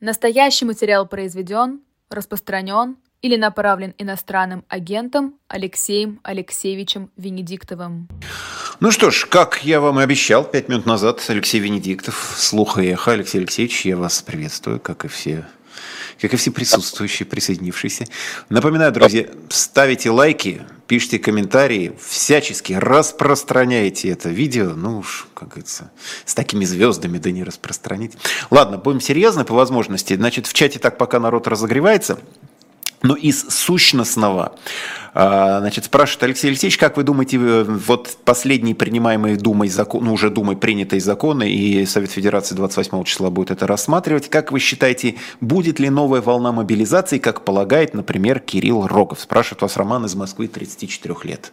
Настоящий материал произведен, распространен или направлен иностранным агентом Алексеем Алексеевичем Венедиктовым. Ну что ж, как я вам и обещал пять минут назад, Алексей Венедиктов, слух и эхо. Алексей Алексеевич, я вас приветствую, как и все как и все присутствующие, присоединившиеся. Напоминаю, друзья, ставите лайки, пишите комментарии, всячески распространяйте это видео. Ну уж, как говорится, с такими звездами да не распространить. Ладно, будем серьезны по возможности. Значит, в чате так пока народ разогревается. Но из сущностного, а, значит, спрашивает Алексей Алексеевич, как вы думаете, э, вот последние принимаемые Думой закон, ну, уже Думой принятые законы, и Совет Федерации 28 числа будет это рассматривать, как вы считаете, будет ли новая волна мобилизации, как полагает, например, Кирилл Рогов? Спрашивает вас Роман из Москвы, 34 лет.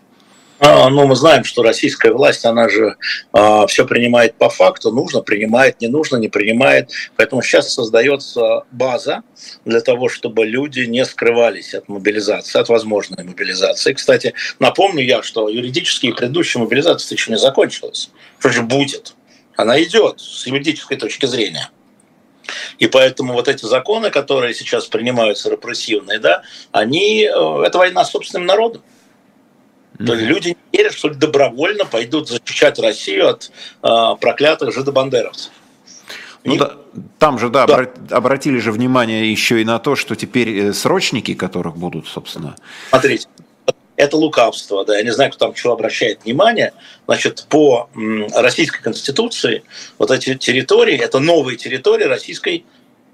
А, ну, мы знаем, что российская власть, она же а, все принимает по факту, нужно, принимает, не нужно, не принимает. Поэтому сейчас создается база для того, чтобы люди не скрывались от мобилизации, от возможной мобилизации. Кстати, напомню я, что юридически предыдущая мобилизация еще не закончилась. Что же будет? Она идет с юридической точки зрения. И поэтому вот эти законы, которые сейчас принимаются репрессивные, да, они, э, это война с собственным народом. То есть люди не верят, что добровольно пойдут защищать Россию от э, проклятых жидобандеровцев. Ну и... да, там же, да, да, обратили же внимание еще и на то, что теперь э, срочники, которых будут, собственно... Смотрите, это лукавство, да, я не знаю, кто там чего обращает внимание. Значит, по Российской Конституции вот эти территории, это новые территории Российской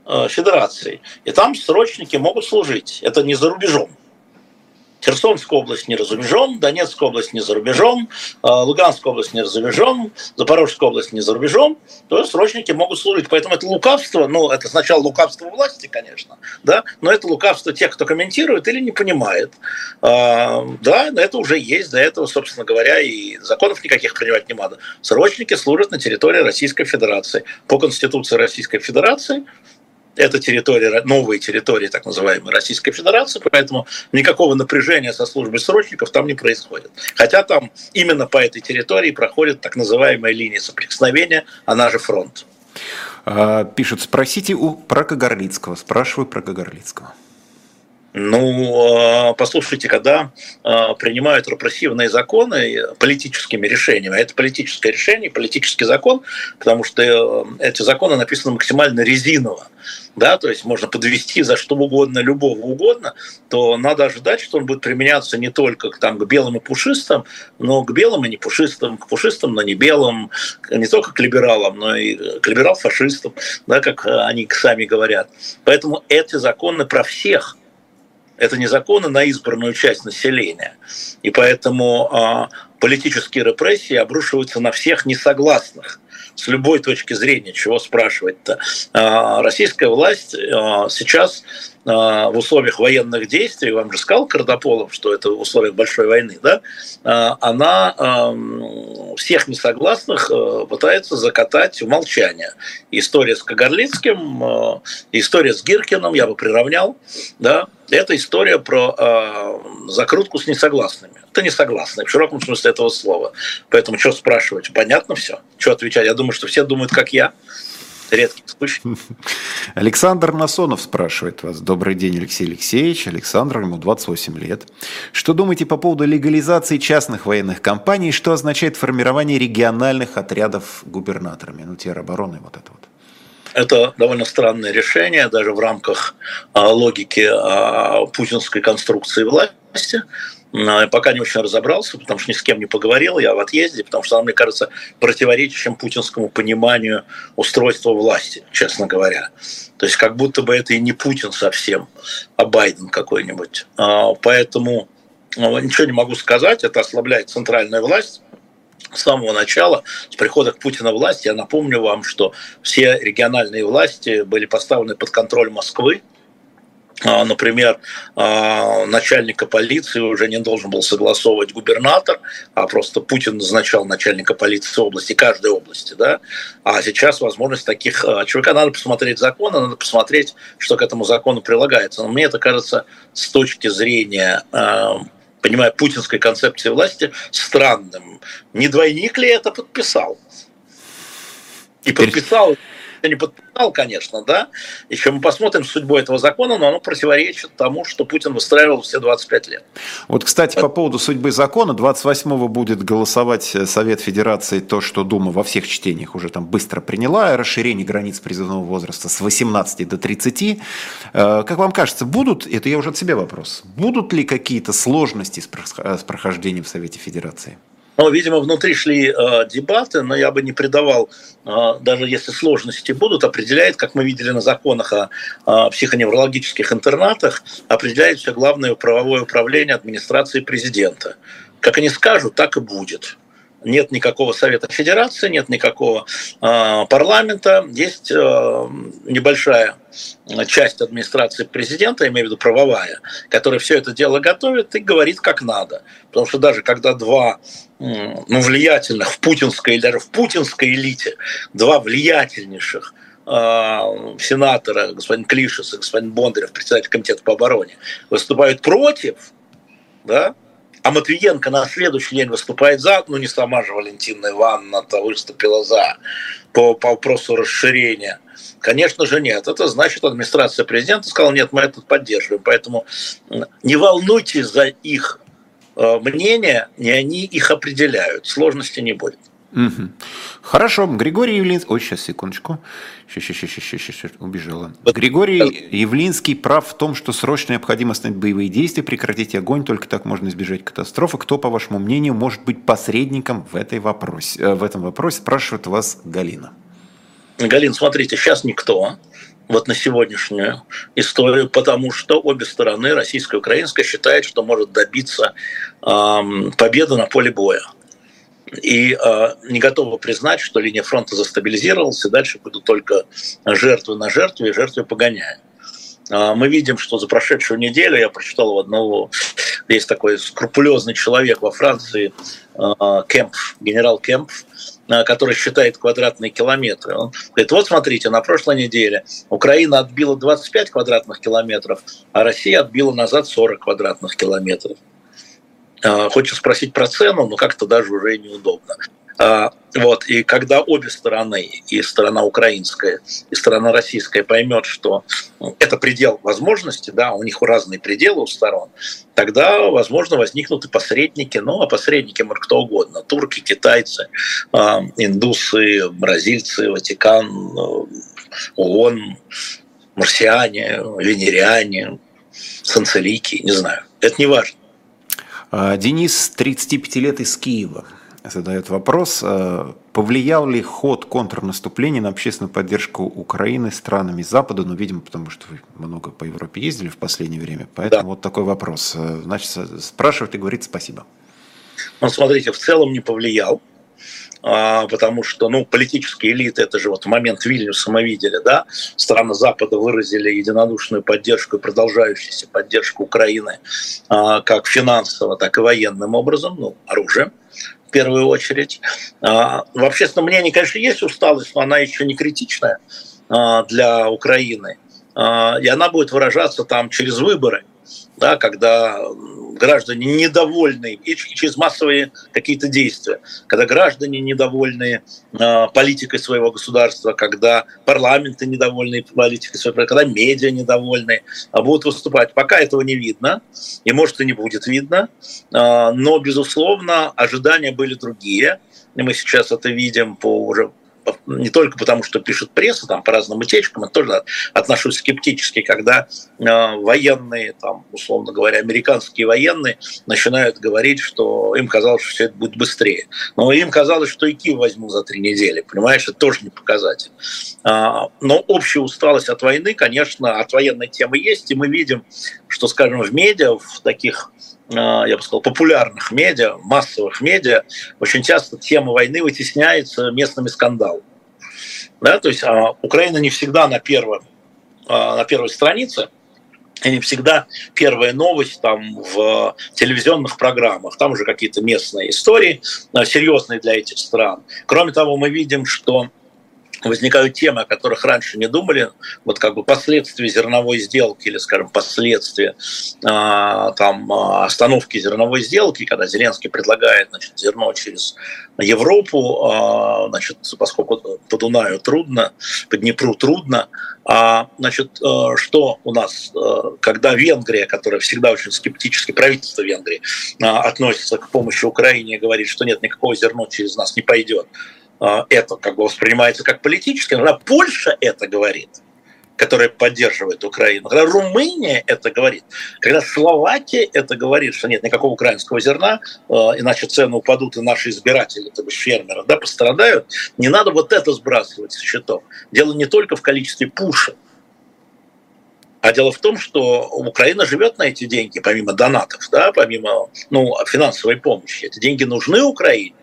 э, Федерации. И там срочники могут служить. Это не за рубежом. Херсонская область не за рубежом, Донецкая область не за рубежом, а, Луганская область не за рубежом, Запорожская область не за рубежом, то срочники могут служить. Поэтому это лукавство, ну, это сначала лукавство власти, конечно, да, но это лукавство тех, кто комментирует или не понимает. А, да, это уже есть, до этого, собственно говоря, и законов никаких принимать не надо. Срочники служат на территории Российской Федерации. По Конституции Российской Федерации это территория, новые территории так называемой Российской Федерации, поэтому никакого напряжения со службой срочников там не происходит. Хотя там именно по этой территории проходит так называемая линия соприкосновения, она же фронт. А, пишут, спросите у про Кагарлицкого. Спрашиваю про Кагарлицкого. Ну, а, послушайте, когда а, принимают репрессивные законы политическими решениями, а это политическое решение, политический закон, потому что э, эти законы написаны максимально резиново, да, то есть можно подвести за что угодно, любого угодно, то надо ожидать, что он будет применяться не только к, там, к белым и пушистым, но к белым и не пушистым, к пушистым, но не белым, не только к либералам, но и к либерал-фашистам, да, как они сами говорят. Поэтому эти законы про всех – это не законы на избранную часть населения. И поэтому а, политические репрессии обрушиваются на всех несогласных с любой точки зрения, чего спрашивать-то. А, российская власть а, сейчас в условиях военных действий, вам же сказал Кардополов, что это в условиях большой войны, да, она всех несогласных пытается закатать в молчание. История с Кагарлицким, история с Гиркиным, я бы приравнял, да, это история про закрутку с несогласными. Это несогласные, в широком смысле этого слова. Поэтому что спрашивать? Понятно все. Что отвечать? Я думаю, что все думают, как я редкий случай. Александр Насонов спрашивает вас. Добрый день, Алексей Алексеевич. Александр, ему 28 лет. Что думаете по поводу легализации частных военных компаний? Что означает формирование региональных отрядов губернаторами? Ну, теробороны, вот это вот. Это довольно странное решение, даже в рамках а, логики а, путинской конструкции власти. Я пока не очень разобрался, потому что ни с кем не поговорил, я в отъезде, потому что она, мне кажется, противоречащим путинскому пониманию устройства власти, честно говоря. То есть как будто бы это и не Путин совсем, а Байден какой-нибудь. А, поэтому ну, ничего не могу сказать, это ослабляет центральную власть, с самого начала, с прихода к Путина власти, я напомню вам, что все региональные власти были поставлены под контроль Москвы, а, например, а, начальника полиции уже не должен был согласовывать губернатор, а просто Путин назначал начальника полиции области, каждой области. Да? А сейчас возможность таких а, человека, надо посмотреть закон, надо посмотреть, что к этому закону прилагается. Но мне это кажется с точки зрения понимая, путинской концепции власти странным. Не двойник ли это подписал? И подписал не подписал, конечно, да. Еще мы посмотрим судьбу этого закона, но оно противоречит тому, что Путин выстраивал все 25 лет. Вот, кстати, по поводу судьбы закона, 28-го будет голосовать Совет Федерации то, что Дума во всех чтениях уже там быстро приняла, расширение границ призывного возраста с 18 до 30. Э, как вам кажется, будут, это я уже от себя вопрос, будут ли какие-то сложности с прохождением в Совете Федерации? Ну, видимо, внутри шли э, дебаты, но я бы не придавал, э, даже если сложности будут, определяет, как мы видели на законах о, о психоневрологических интернатах, определяет все главное правовое управление администрации президента. Как они скажут, так и будет нет никакого Совета Федерации, нет никакого э, парламента, есть э, небольшая часть администрации президента, имею в виду правовая, которая все это дело готовит и говорит как надо. Потому что даже когда два ну, влиятельных в путинской или даже в путинской элите, два влиятельнейших э, сенатора, господин Клишес и господин Бондарев, председатель комитета по обороне, выступают против, да, а Матвиенко на следующий день выступает за, ну не сама же Валентина Ивановна-то выступила за по, по вопросу расширения. Конечно же нет. Это значит, администрация президента сказала, нет, мы это поддерживаем. Поэтому не волнуйтесь за их э, мнение, не они их определяют. Сложности не будет. Угу. Хорошо, Григорий Явлинский... Ой, сейчас, секундочку. Сейчас, сейчас, сейчас, сейчас, убежала. Григорий Явлинский прав в том, что срочно необходимо остановить боевые действия, прекратить огонь, только так можно избежать катастрофы. Кто, по вашему мнению, может быть посредником в, этой вопросе, э, в этом вопросе, спрашивает вас Галина. Галин, смотрите, сейчас никто вот на сегодняшнюю историю, потому что обе стороны, российская и украинская, считают, что может добиться эм, победы на поле боя и э, не готова признать, что линия фронта застабилизировалась, и дальше будут только жертвы на жертве и жертвы погоняя. Э, мы видим, что за прошедшую неделю, я прочитал у одного, есть такой скрупулезный человек во Франции, э, Кемп, генерал Кемп, который считает квадратные километры. Он говорит, вот смотрите, на прошлой неделе Украина отбила 25 квадратных километров, а Россия отбила назад 40 квадратных километров. А, хочется спросить про цену, но как-то даже уже неудобно. А, вот, и когда обе стороны, и сторона украинская, и сторона российская поймет, что это предел возможности, да, у них разные пределы у сторон, тогда, возможно, возникнут и посредники, ну, а посредники может кто угодно, турки, китайцы, а, индусы, бразильцы, Ватикан, ООН, марсиане, венериане, санцелики, не знаю, это не важно. А, Денис, 35 лет из Киева, задает вопрос, а, повлиял ли ход контрнаступления на общественную поддержку Украины странами Запада, ну, видимо, потому что вы много по Европе ездили в последнее время, поэтому да. вот такой вопрос. А, значит, спрашивает и говорит спасибо. Ну, смотрите, в целом не повлиял. А, потому что, ну, политические элиты, это же вот в момент Вильнюса мы видели, да, страны Запада выразили единодушную поддержку и продолжающуюся поддержку Украины а, как финансово, так и военным образом, ну, оружием в первую очередь. А, в общественном мнении, конечно, есть усталость, но она еще не критичная для Украины. И она будет выражаться там через выборы, да, когда граждане недовольны, и через массовые какие-то действия, когда граждане недовольны э, политикой своего государства, когда парламенты недовольны политикой своего, когда медиа недовольны, а будут выступать. Пока этого не видно, и может и не будет видно, э, но, безусловно, ожидания были другие. И мы сейчас это видим по уже не только потому, что пишет пресса, там, по разным утечкам, я тоже отношусь скептически, когда э, военные, там, условно говоря, американские военные начинают говорить, что им казалось, что все это будет быстрее. Но им казалось, что и Киев возьму за три недели, понимаешь, это тоже не показатель. А, но общая усталость от войны, конечно, от военной темы есть, и мы видим, что, скажем, в медиа, в таких а, я бы сказал, популярных медиа, массовых медиа, очень часто тема войны вытесняется местными скандалами. Да, то есть а, Украина не всегда на, первом, а, на первой странице, и не всегда первая новость там в телевизионных программах. Там уже какие-то местные истории, серьезные для этих стран. Кроме того, мы видим, что возникают темы, о которых раньше не думали, вот как бы последствия зерновой сделки или, скажем, последствия э, там остановки зерновой сделки, когда Зеленский предлагает значит, зерно через Европу, э, значит, поскольку по Дунаю трудно, по Днепру трудно, а, значит, э, что у нас, э, когда Венгрия, которая всегда очень скептически, правительство Венгрии э, относится к помощи Украине и говорит, что нет, никакого зерна через нас не пойдет, а, это как бы воспринимается как политически, когда Польша это говорит, которая поддерживает Украину, когда Румыния это говорит, когда Словакия это говорит, что нет никакого украинского зерна, а, иначе цены упадут, и наши избиратели, то есть фермеры, да, пострадают, не надо вот это сбрасывать с счетов. Дело не только в количестве пушек, а дело в том, что Украина живет на эти деньги, помимо донатов, да, помимо ну, финансовой помощи. Эти деньги нужны Украине,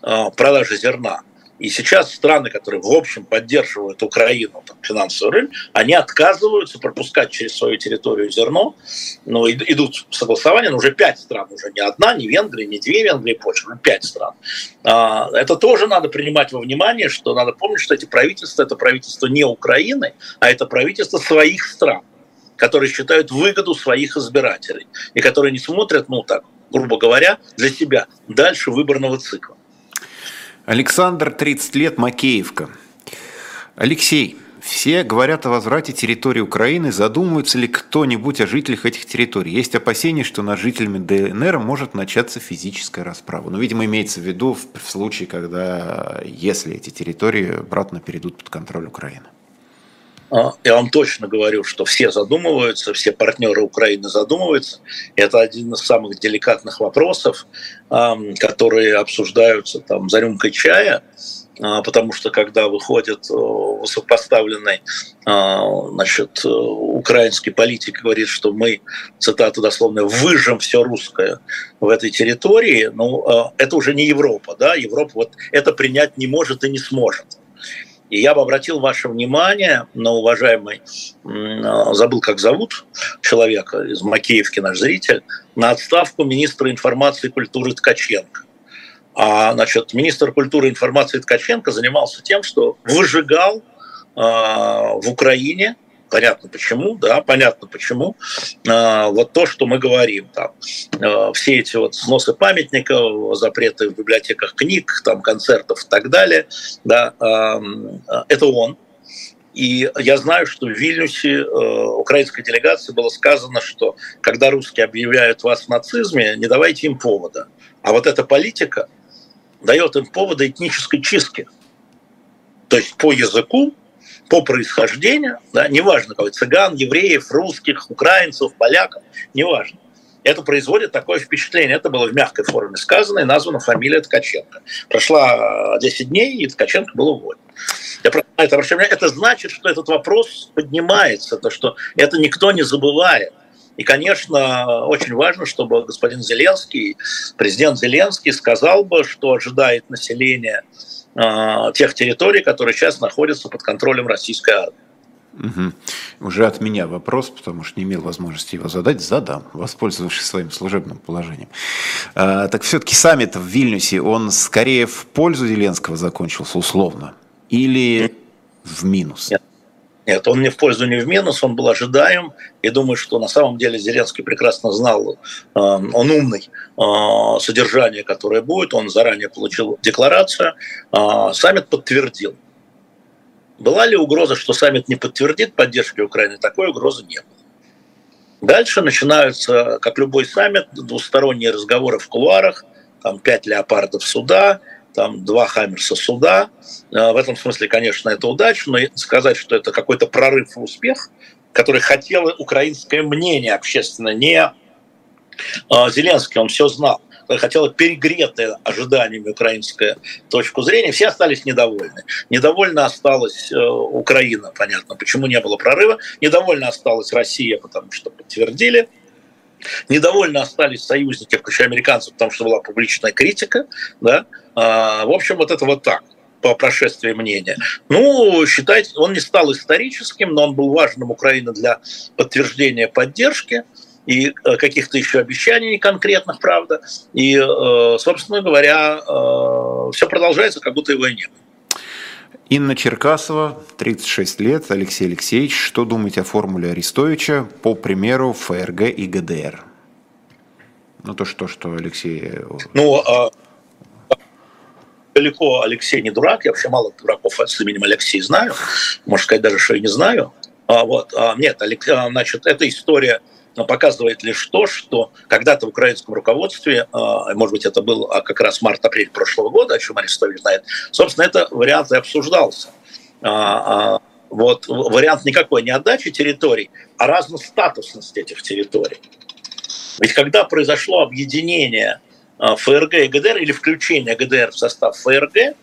а, продажи зерна. И сейчас страны, которые в общем поддерживают Украину там, финансовый рынок, они отказываются пропускать через свою территорию зерно. Но идут согласования, но уже пять стран, уже не одна, не Венгрия, не две Венгрии, Польша, уже пять стран. А, это тоже надо принимать во внимание, что надо помнить, что эти правительства, это правительство не Украины, а это правительство своих стран которые считают выгоду своих избирателей и которые не смотрят, ну так, грубо говоря, для себя дальше выборного цикла. Александр, 30 лет, Макеевка. Алексей, все говорят о возврате территории Украины. Задумывается ли кто-нибудь о жителях этих территорий? Есть опасения, что над жителями ДНР может начаться физическая расправа. Но, видимо, имеется в виду в случае, когда, если эти территории обратно перейдут под контроль Украины. А, я вам точно говорю, что все задумываются, все партнеры Украины задумываются. Это один из самых деликатных вопросов, которые обсуждаются там за рюмкой чая, а, потому что когда выходит э, высокопоставленный а, значит, украинский политик говорит, что мы, цитата дословно, выжжем все русское в этой территории, ну, это уже не Европа, да, Европа вот это принять не может и не сможет. И я бы обратил ваше внимание на уважаемый, забыл, как зовут человека из Макеевки, наш зритель, на отставку министра информации и культуры Ткаченко. А, значит, министр культуры и информации Ткаченко занимался тем, что выжигал э, в Украине понятно почему, да, понятно почему. А, вот то, что мы говорим, там, а, все эти вот сносы памятников, запреты в библиотеках книг, там, концертов и так далее, да, а, это он. И я знаю, что в Вильнюсе э, украинской делегации было сказано, что когда русские объявляют вас в нацизме, не давайте им повода. А вот эта политика дает им повода этнической чистки. То есть по языку по происхождению, да, неважно, какой цыган, евреев, русских, украинцев, поляков, неважно. Это производит такое впечатление. Это было в мягкой форме сказано и названа фамилия Ткаченко. Прошла 10 дней, и Ткаченко был уволен. Я это, это значит, что этот вопрос поднимается, то, что это никто не забывает. И, конечно, очень важно, чтобы господин Зеленский, президент Зеленский сказал бы, что ожидает население тех территорий, которые сейчас находятся под контролем российской армии. Угу. Уже от меня вопрос, потому что не имел возможности его задать, задам, воспользовавшись своим служебным положением. А, так все-таки саммит в Вильнюсе, он скорее в пользу Зеленского закончился условно или в минус? Нет. Нет, он не в пользу, не в минус, он был ожидаем. И думаю, что на самом деле Зеленский прекрасно знал, э, он умный, э, содержание, которое будет. Он заранее получил декларацию. Э, саммит подтвердил. Была ли угроза, что саммит не подтвердит поддержки Украины? Такой угрозы не было. Дальше начинаются, как любой саммит, двусторонние разговоры в кулуарах, там пять леопардов суда, там два Хаммерса суда. Э, в этом смысле, конечно, это удача, но сказать, что это какой-то прорыв и успех, который хотело украинское мнение общественно, не э, Зеленский, он все знал хотела перегретая ожиданиями украинская точку зрения, все остались недовольны. Недовольна осталась э, Украина, понятно, почему не было прорыва. Недовольна осталась Россия, потому что подтвердили. Недовольны остались союзники, включая американцев, потому что была публичная критика. Да? А, в общем, вот это вот так по прошествии мнения. Ну, считайте, он не стал историческим, но он был важным Украине для подтверждения поддержки и э, каких-то еще обещаний конкретных, правда. И, э, собственно говоря, э, все продолжается, как будто его и нет. Инна Черкасова, 36 лет. Алексей Алексеевич, что думаете о формуле Арестовича по примеру ФРГ и ГДР? Ну, то, что, что Алексей... Ну, а, далеко Алексей не дурак. Я вообще мало дураков с именем Алексей знаю. Можно сказать даже, что и не знаю. А, вот, а, нет, а, значит, эта история показывает лишь то, что когда-то в украинском руководстве, а, может быть, это был а, как раз март-апрель прошлого года, о чем Арестович знает, собственно, это вариант и обсуждался. А, вот вариант никакой не отдачи территорий, а разностатусность этих территорий. Ведь когда произошло объединение ФРГ и ГДР или включение ГДР в состав ФРГ,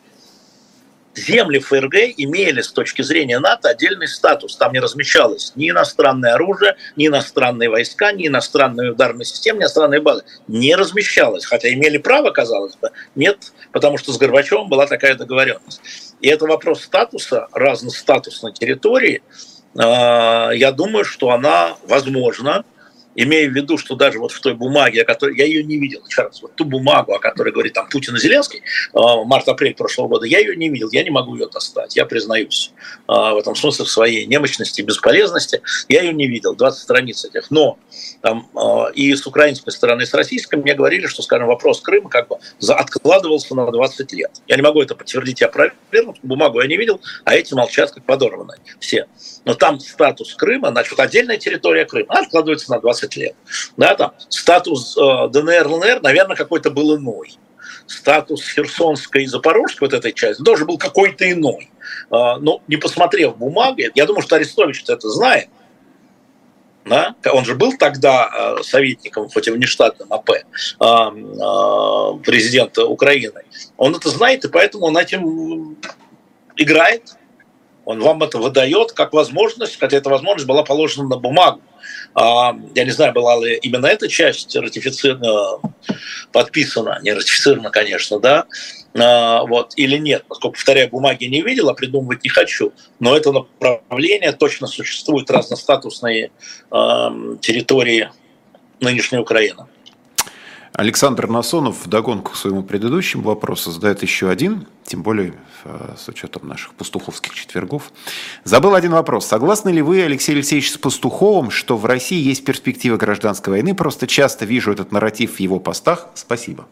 земли ФРГ имели с точки зрения НАТО отдельный статус. Там не размещалось ни иностранное оружие, ни иностранные войска, ни иностранные ударные системы, ни иностранные базы. Не размещалось, хотя имели право, казалось бы. Нет, потому что с Горбачевым была такая договоренность. И это вопрос статуса, разностатусной территории. А, я думаю, что она возможна имея в виду, что даже вот в той бумаге, о которой я ее не видел, еще раз, вот ту бумагу, о которой говорит там Путин и Зеленский, а, март-апрель прошлого года, я ее не видел, я не могу ее достать, я признаюсь а, в этом смысле в своей немощности, бесполезности, я ее не видел, 20 страниц этих, но там, а, и с украинской стороны, и с российской мне говорили, что, скажем, вопрос Крыма как бы откладывался на 20 лет. Я не могу это подтвердить и опровергнуть, бумагу я не видел, а эти молчат как подорванные все. Но там статус Крыма, значит, отдельная территория Крыма, откладывается на 20 20 лет. Да, там статус э, ДНР, ЛНР, наверное, какой-то был иной. Статус Херсонской и Запорожской, вот этой части, тоже был какой-то иной. Э, но не посмотрев бумаги, я думаю, что Арестович это знает, да? Он же был тогда э, советником, хоть и внештатным АП, э, э, президента Украины. Он это знает, и поэтому он этим играет. Он вам это выдает как возможность, хотя эта возможность была положена на бумагу. А, я не знаю, была ли именно эта часть ратифицирована, подписана, не ратифицирована, конечно, да, а, вот, или нет. Поскольку, повторяю, бумаги не видел, а придумывать не хочу, но это направление точно существует разностатусные территории нынешней Украины. Александр Насонов в догонку к своему предыдущему вопросу задает еще один, тем более э, с учетом наших пастуховских четвергов. Забыл один вопрос. Согласны ли вы, Алексей Алексеевич, с Пастуховым, что в России есть перспектива гражданской войны? Просто часто вижу этот нарратив в его постах. Спасибо.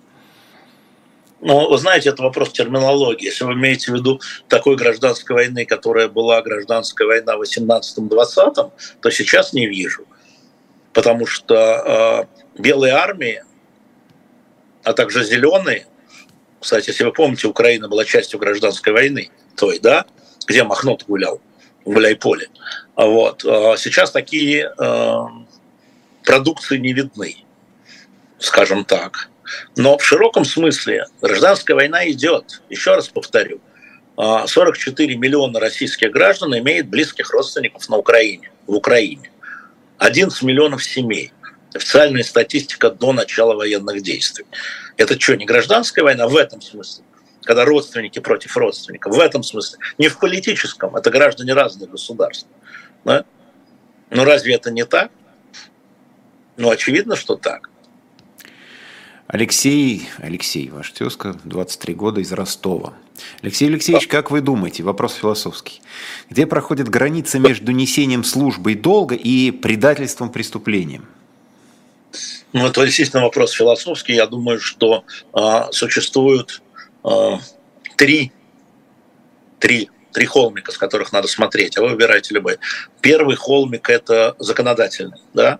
Ну, вы знаете, это вопрос терминологии. Если вы имеете в виду такой гражданской войны, которая была гражданская война в 18-20, то сейчас не вижу. Потому что э, белые армии а также зеленые. Кстати, если вы помните, Украина была частью гражданской войны той, да, где Махнот гулял в Гуляй-поле. Вот. А сейчас такие э, продукции не видны, скажем так. Но в широком смысле гражданская война идет. Еще раз повторю, 44 миллиона российских граждан имеют близких родственников на Украине, в Украине. 11 миллионов семей официальная статистика до начала военных действий. Это что, не гражданская война в этом смысле? Когда родственники против родственников. В этом смысле. Не в политическом. Это граждане разных государств. Да? Ну разве это не так? Ну очевидно, что так. Алексей, Алексей, ваш тезка, 23 года из Ростова. Алексей Алексеевич, как вы думаете, вопрос философский, где проходит граница между несением службы и долга и предательством преступлением? Ну, это, естественно, вопрос философский. Я думаю, что э, существуют э, три, три, три холмика, с которых надо смотреть, а вы выбираете любой. Первый холмик – это законодательный. Да?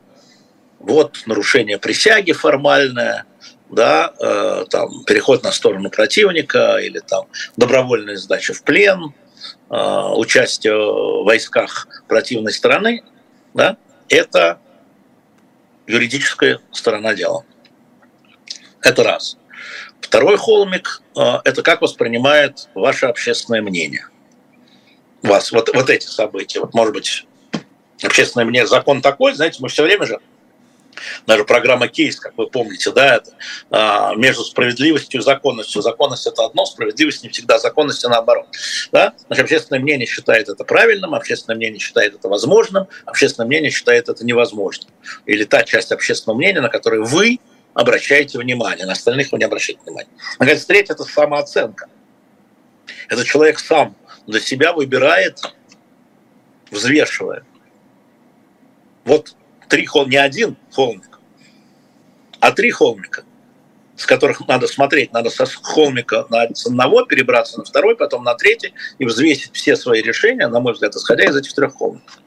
Вот нарушение присяги формальное, да, э, там, переход на сторону противника или там, добровольная сдача в плен, э, участие в войсках противной стороны, да, это юридическая сторона дела. Это раз. Второй холмик э, – это как воспринимает ваше общественное мнение. Вас, вот, вот эти события. Вот, может быть, общественное мнение, закон такой, знаете, мы все время же даже программа кейс, как вы помните, да, это а, между справедливостью и законностью. Законность это одно, справедливость не всегда законность, наоборот. Да? Значит, общественное мнение считает это правильным, общественное мнение считает это возможным, общественное мнение считает это невозможным. Или та часть общественного мнения, на которую вы обращаете внимание, на остальных вы не обращаете внимания. Наконец, третье – это самооценка. Это человек сам для себя выбирает, взвешивая. Вот три холмика, не один холмик, а три холмика, с которых надо смотреть, надо со холмика на, одного перебраться на второй, потом на третий и взвесить все свои решения, на мой взгляд, исходя из этих трех холмиков.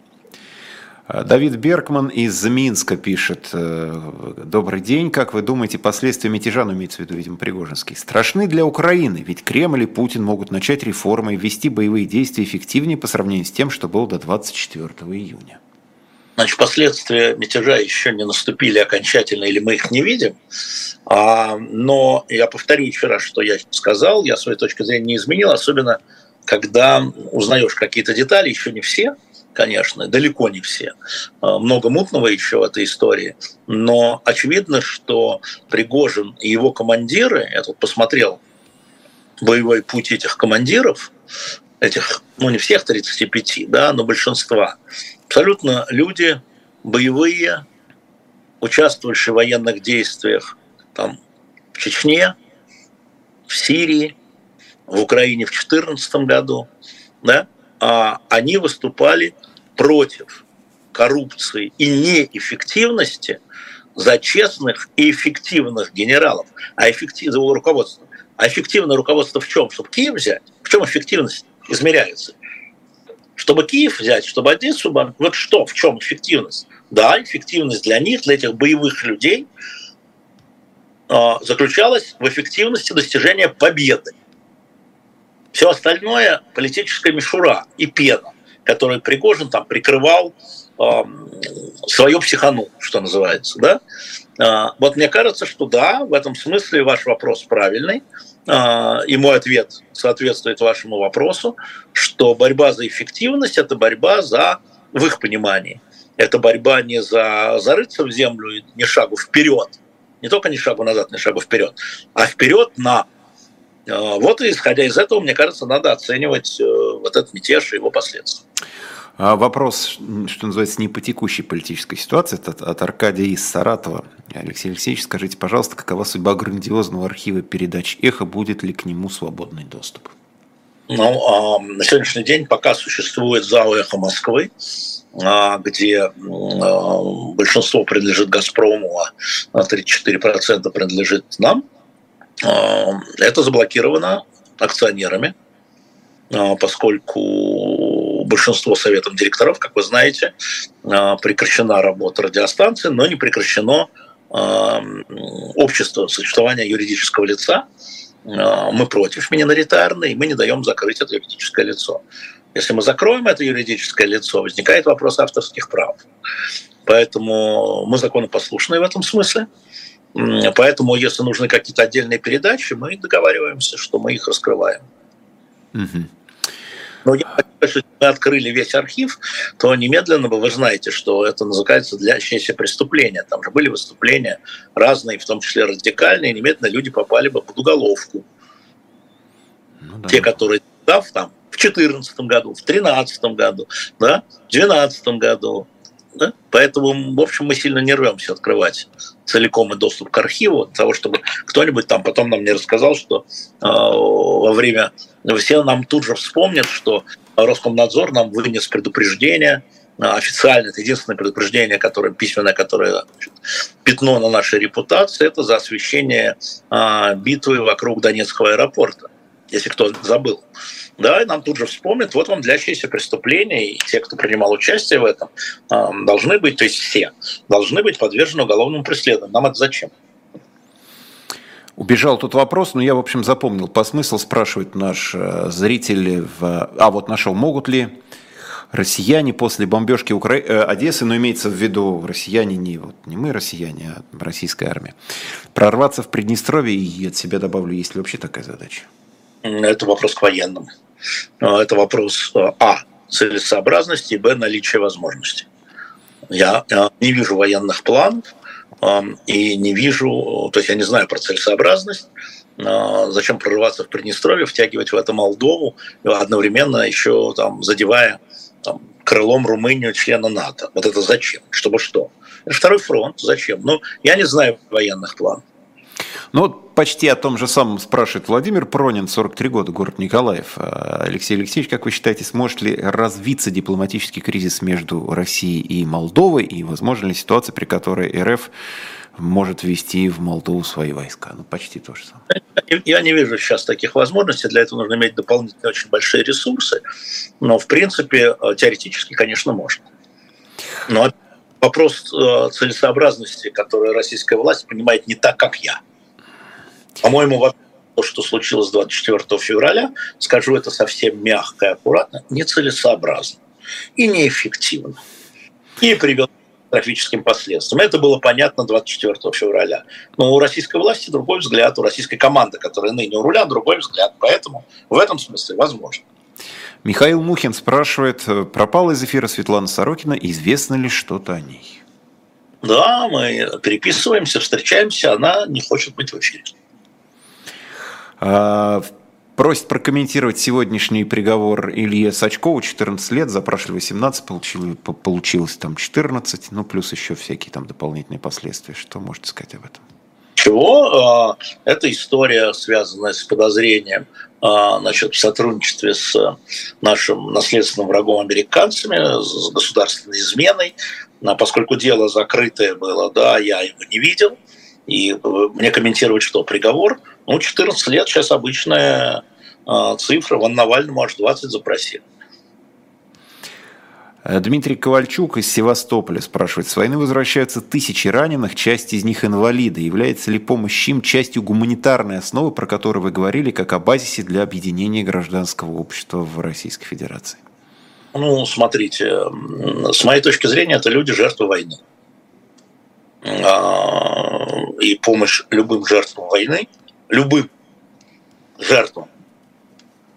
Э, Давид Беркман из Минска пишет. Э, Добрый день. Как вы думаете, последствия мятежа, ну, имеется в виду, видимо, Пригожинский, страшны для Украины? Ведь Кремль и Путин могут начать реформы и вести боевые действия эффективнее по сравнению с тем, что было до 24 июня. Значит, последствия мятежа еще не наступили окончательно, или мы их не видим. А, но я повторю еще раз, что я сказал, я свою точку зрения не изменил, особенно когда узнаешь какие-то детали, еще не все – конечно, далеко не все. А, много мутного еще в этой истории. Но очевидно, что Пригожин и его командиры, я тут посмотрел боевой путь этих командиров, этих, ну не всех 35, да, но большинства, абсолютно люди боевые, участвовавшие в военных действиях там, в Чечне, в Сирии, в Украине в 2014 году, да, а они выступали против коррупции и неэффективности за честных и эффективных генералов, а эффективного руководства. А эффективное руководство в чем? Чтобы Киев взять? В чем эффективность измеряется? Чтобы Киев взять, чтобы Одессу, вот что, в чем эффективность? Да, эффективность для них, для этих боевых людей а, заключалась в эффективности достижения победы. Все остальное – политическая мишура и пена, которую Пригожин там прикрывал э, свою психану, что называется. Да? Э, вот мне кажется, что да, в этом смысле ваш вопрос правильный. Э, и мой ответ соответствует вашему вопросу, что борьба за эффективность – это борьба за, в их понимании, это борьба не за зарыться в землю, не шагу вперед, не только не шагу назад, не шагу вперед, а вперед на а, вот и исходя из этого, мне кажется, надо оценивать э, вот этот мятеж и его последствия. А вопрос, что называется, не по текущей политической ситуации, это от Аркадия из Саратова. Алексей Алексеевич, скажите, пожалуйста, какова судьба грандиозного архива передач «Эхо», будет ли к нему свободный доступ? Ну, а, на сегодняшний день пока существует зал «Эхо Москвы», где большинство принадлежит «Газпрому», а 34% принадлежит нам – а, это заблокировано акционерами, а, поскольку большинство советов директоров, как вы знаете, а, прекращена работа радиостанции, но не прекращено общество существования юридического лица. Мы против миноритарные, и мы не даем закрыть это юридическое лицо. Если мы закроем это юридическое лицо, возникает вопрос авторских прав. Поэтому мы законопослушные в этом смысле. Поэтому, если нужны какие-то отдельные передачи, мы договариваемся, что мы их раскрываем. Угу. Но если мы открыли весь архив, то немедленно бы вы знаете, что это называется длящееся преступление. Там же были выступления разные, в том числе радикальные, немедленно люди попали бы под уголовку. Ну, да. Те, которые да, там, в 2014 году, в 2013 году, да, в 2012 году, да? Поэтому, в общем, мы сильно не рвемся открывать целиком и доступ к архиву, для того, чтобы кто-нибудь там потом нам не рассказал, что э, во время... Все нам тут же вспомнят, что Роскомнадзор нам вынес предупреждение, э, официально, это единственное предупреждение, которое письменное, которое значит, пятно на нашей репутации, это за освещение э, битвы вокруг Донецкого аэропорта, если кто забыл да, и нам тут же вспомнят, вот вам длящиеся преступления, и те, кто принимал участие в этом, должны быть, то есть все, должны быть подвержены уголовному преследованию. Нам это зачем? Убежал тут вопрос, но я, в общем, запомнил. По смыслу спрашивает наш э, зритель, в... а вот нашел, могут ли россияне после бомбежки Укра... Э, Одессы, но имеется в виду россияне не, вот, не мы россияне, а российская армия, прорваться в Приднестровье, и от себя добавлю, есть ли вообще такая задача? Это вопрос к военным. А, это вопрос а, а целесообразности, б наличия возможности. Я не вижу военных планов и не вижу, то есть я не знаю про целесообразность, зачем прорываться в Приднестровье, втягивать в это Молдову, одновременно еще там задевая там, крылом Румынию члена НАТО. Вот это зачем? Чтобы что? Второй фронт, зачем? Ну, я не знаю военных планов. Ну вот почти о том же самом спрашивает Владимир Пронин, 43 года, город Николаев. А, Алексей Алексеевич, как вы считаете, сможет ли развиться дипломатический кризис между Россией и Молдовой, и возможно ли ситуация, при которой РФ может ввести в Молдову свои войска? Ну, почти то же самое. Я не вижу сейчас таких возможностей. Для этого нужно иметь дополнительные очень большие ресурсы. Но, в принципе, э, теоретически, конечно, можно. Но вопрос э, целесообразности, который российская власть понимает не так, как я – по-моему, то, что случилось 24 февраля, скажу это совсем мягко и аккуратно, нецелесообразно и неэффективно. И привел к катастрофическим последствиям. Это было понятно 24 февраля. Но у российской власти другой взгляд, у российской команды, которая ныне у руля, другой взгляд. Поэтому в этом смысле возможно. Михаил Мухин спрашивает, пропала из эфира Светлана Сорокина, известно ли что-то о ней? Да, мы переписываемся, встречаемся, она не хочет быть в эфире. А, просит прокомментировать сегодняшний приговор Илье Сачкову, 14 лет, запрашивали 18, получилось, получилось там 14, ну плюс еще всякие там дополнительные последствия. Что можете сказать об этом? Чего? А, это история, связанная с подозрением а, значит, в сотрудничестве с нашим наследственным врагом американцами, с государственной изменой. Поскольку дело закрытое было, да, я его не видел. И э, мне комментировать что? Приговор – ну, 14 лет сейчас обычная э, цифра. Вон Навальному аж 20 запросили. Э, Дмитрий Ковальчук из Севастополя спрашивает, с войны возвращаются тысячи раненых, часть из них инвалиды. Является ли помощь им частью гуманитарной основы, про которую вы говорили, как о базисе для объединения гражданского общества в Российской Федерации? Ну, смотрите, с моей точки зрения, это люди жертвы войны. А, и помощь любым жертвам войны – любым жертвам,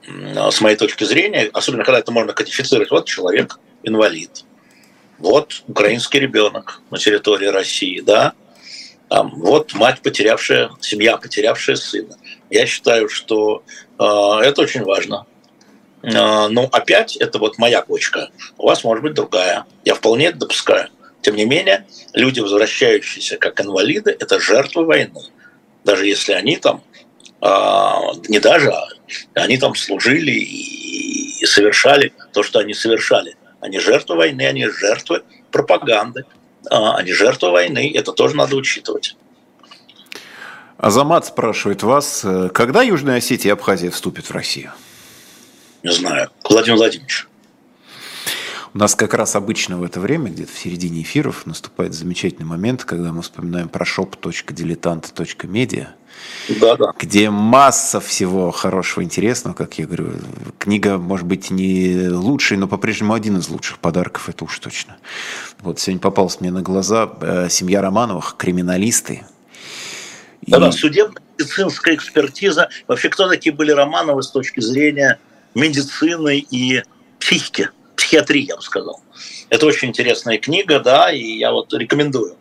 с моей точки зрения, особенно когда это можно кодифицировать, вот человек инвалид, вот украинский ребенок на территории России, да, там, вот мать потерявшая, семья потерявшая сына. Я считаю, что э, это очень важно. Э, но опять это вот моя кочка. У вас может быть другая. Я вполне это допускаю. Тем не менее, люди, возвращающиеся как инвалиды, это жертвы войны даже если они там, а, не даже, а они там служили и совершали то, что они совершали. Они жертвы войны, они жертвы пропаганды, а, они жертвы войны, это тоже надо учитывать. Азамат спрашивает вас, э, когда Южная Осетия и Абхазия вступят в Россию? Не знаю. Владимир Владимирович. У нас как раз обычно в это время, где-то в середине эфиров, наступает замечательный момент, когда мы вспоминаем про shop.diletant.media, да, да. где масса всего хорошего, интересного, как я говорю. Книга, может быть, не лучшая, но по-прежнему один из лучших подарков, это уж точно. Вот сегодня попалась мне на глаза э, «Семья Романовых», «Криминалисты». Да, да, судебно-медицинская экспертиза. Вообще, кто такие были Романовы с точки зрения медицины и психики? Психиатрии, я бы сказал. Это очень интересная книга, да, и я вот рекомендую.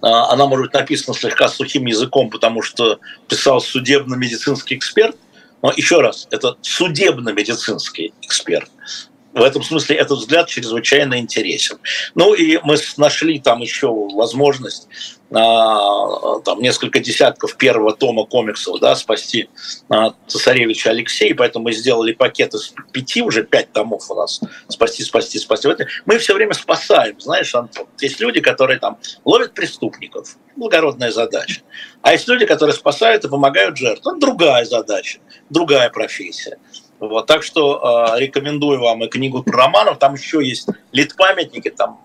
А, она может быть написана слегка сухим языком, потому что писал судебно-медицинский эксперт, но еще раз, это судебно-медицинский эксперт. В этом смысле этот взгляд чрезвычайно интересен. Ну и мы нашли там еще возможность а, там несколько десятков первого тома комиксов, да, спасти а, цесаревича Алексея, поэтому мы сделали пакет из пяти, уже пять томов у нас, спасти, спасти, спасти. Мы все время спасаем, знаешь, Антон. Есть люди, которые там ловят преступников, благородная задача. А есть люди, которые спасают и помогают жертвам, другая задача, другая профессия. Вот, так что э, рекомендую вам и книгу про романов. Там еще есть лид-памятники, там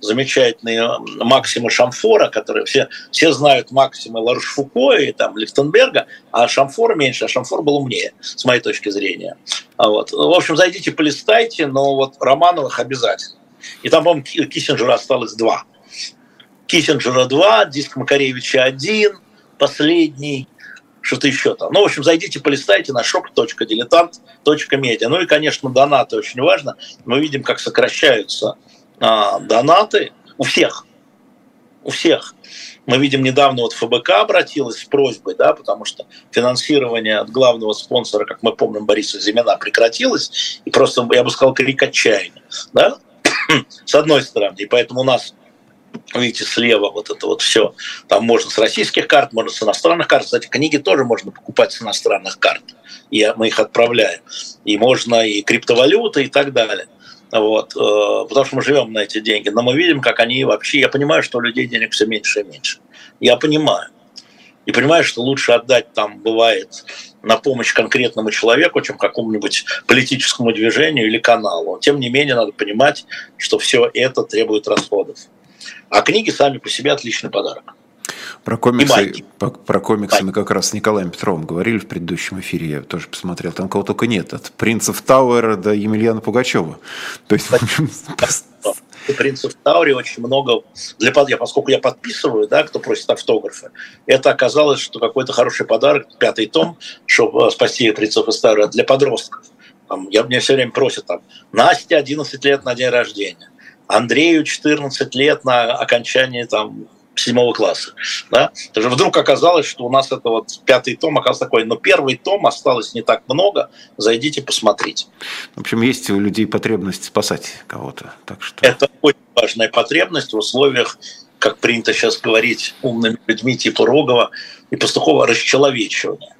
замечательные Максимы Шамфора, которые все, все знают Максима Ларшфуко и там Лихтенберга, а Шамфор меньше, а Шамфор был умнее, с моей точки зрения. А вот. В общем, зайдите, полистайте, но вот Романовых обязательно. И там, по-моему, Киссинджера осталось два. Киссинджера два, диск Макаревича один, последний – что-то еще там. Ну, в общем, зайдите, полистайте на shop.diletant.media. Ну и, конечно, донаты очень важно. Мы видим, как сокращаются а, донаты у всех. У всех. Мы видим, недавно вот ФБК обратилась с просьбой, да, потому что финансирование от главного спонсора, как мы помним, Бориса Зимина, прекратилось. И просто, я бы сказал, крик отчаяния. Да? с одной стороны. И поэтому у нас Видите, слева вот это вот все. Там можно с российских карт, можно с иностранных карт. Кстати, книги тоже можно покупать с иностранных карт. И мы их отправляем. И можно и криптовалюты и так далее. Вот, э, потому что мы живем на эти деньги. Но мы видим, как они вообще... Я понимаю, что у людей денег все меньше и меньше. Я понимаю. И понимаю, что лучше отдать там, бывает, на помощь конкретному человеку, чем какому-нибудь политическому движению или каналу. Тем не менее, надо понимать, что все это требует расходов. А книги сами по себе отличный подарок. Про комиксы, по, про комиксы мы как раз с Николаем Петровым говорили в предыдущем эфире, я тоже посмотрел, там кого только нет, от принцев Тауэра до Емельяна Пугачева. То есть, в общем... принцев Таури очень много, для, я, поскольку я подписываю, да, кто просит автографы, это оказалось, что какой-то хороший подарок, пятый том, чтобы э, спасти принцев Таури для подростков. Там, я, мне все время просят, там, Настя 11 лет на день рождения, Андрею 14 лет на окончании там, седьмого класса. Да? Даже вдруг оказалось, что у нас это вот пятый том оказался такой, но первый том осталось не так много, зайдите, посмотрите. В общем, есть у людей потребность спасать кого-то. Так что... Это очень важная потребность в условиях, как принято сейчас говорить умными людьми типа Рогова и Пастухова, расчеловечивания.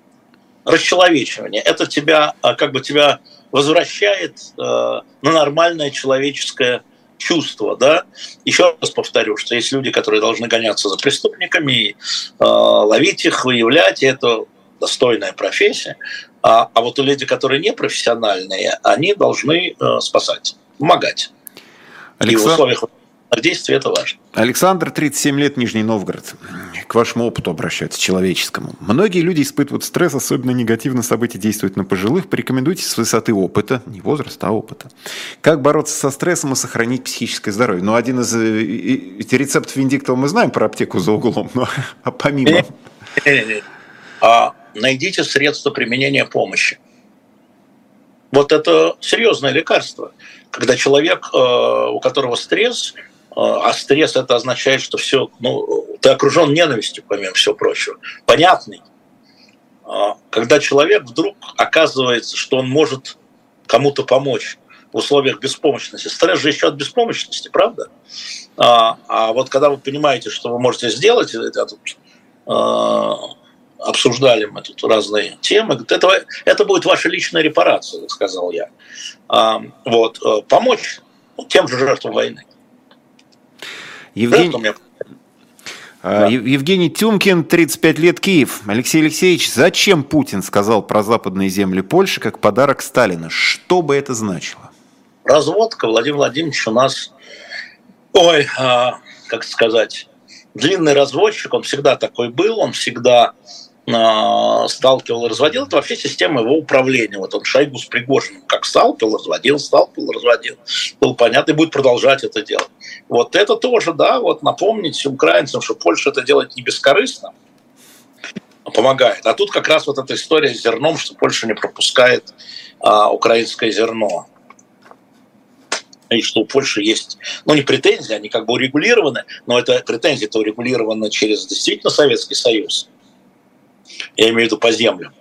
Расчеловечивание – это тебя, а, как бы тебя возвращает э, на нормальное человеческое чувство, да. Еще раз повторю, что есть люди, которые должны гоняться за преступниками, э, ловить их, выявлять, это достойная профессия. А, а вот у людей, которые не профессиональные, они должны э, спасать, помогать. Александр... И в условиях действий это важно. Александр, 37 лет, Нижний Новгород. К вашему опыту обращаются, человеческому. Многие люди испытывают стресс, особенно негативно события действуют на пожилых. Порекомендуйте с высоты опыта, не возраста, а опыта. Как бороться со стрессом и сохранить психическое здоровье? Ну, один из э, эти рецептов Виндиктова мы знаем про аптеку за углом, но а помимо... А найдите средства применения помощи. Вот это серьезное лекарство. Когда человек, э, у которого стресс, а, а стресс это означает, что все, ну, ты окружен ненавистью, помимо всего прочего. Понятный. А, когда человек вдруг оказывается, что он может кому-то помочь в условиях беспомощности. Стресс же еще от беспомощности, правда? А, а вот когда вы понимаете, что вы можете сделать, это тут, а, обсуждали мы тут разные темы, это, это будет ваша личная репарация, сказал я. А, вот, э, помочь тем же жертвам войны. Евгений... Да. Евгений Тюмкин, 35 лет, Киев. Алексей Алексеевич, зачем Путин сказал про западные земли Польши как подарок Сталина? Что бы это значило? Разводка. Владимир Владимирович у нас, ой, а, как сказать, длинный разводчик, он всегда такой был, он всегда а, сталкивал и разводил, это вообще система его управления. Вот он Шойгу с Пригожиным как сталкивал, разводил, сталкивал, разводил. Было понятно, и будет продолжать это делать. Вот это тоже, да, вот напомнить украинцам, что Польша это делает не бескорыстно, а помогает. А тут как раз вот эта история с зерном, что Польша не пропускает а, украинское зерно. И что у Польши есть, ну не претензии, они как бы урегулированы, но это претензии-то урегулированы через действительно Советский Союз я имею в виду по землям.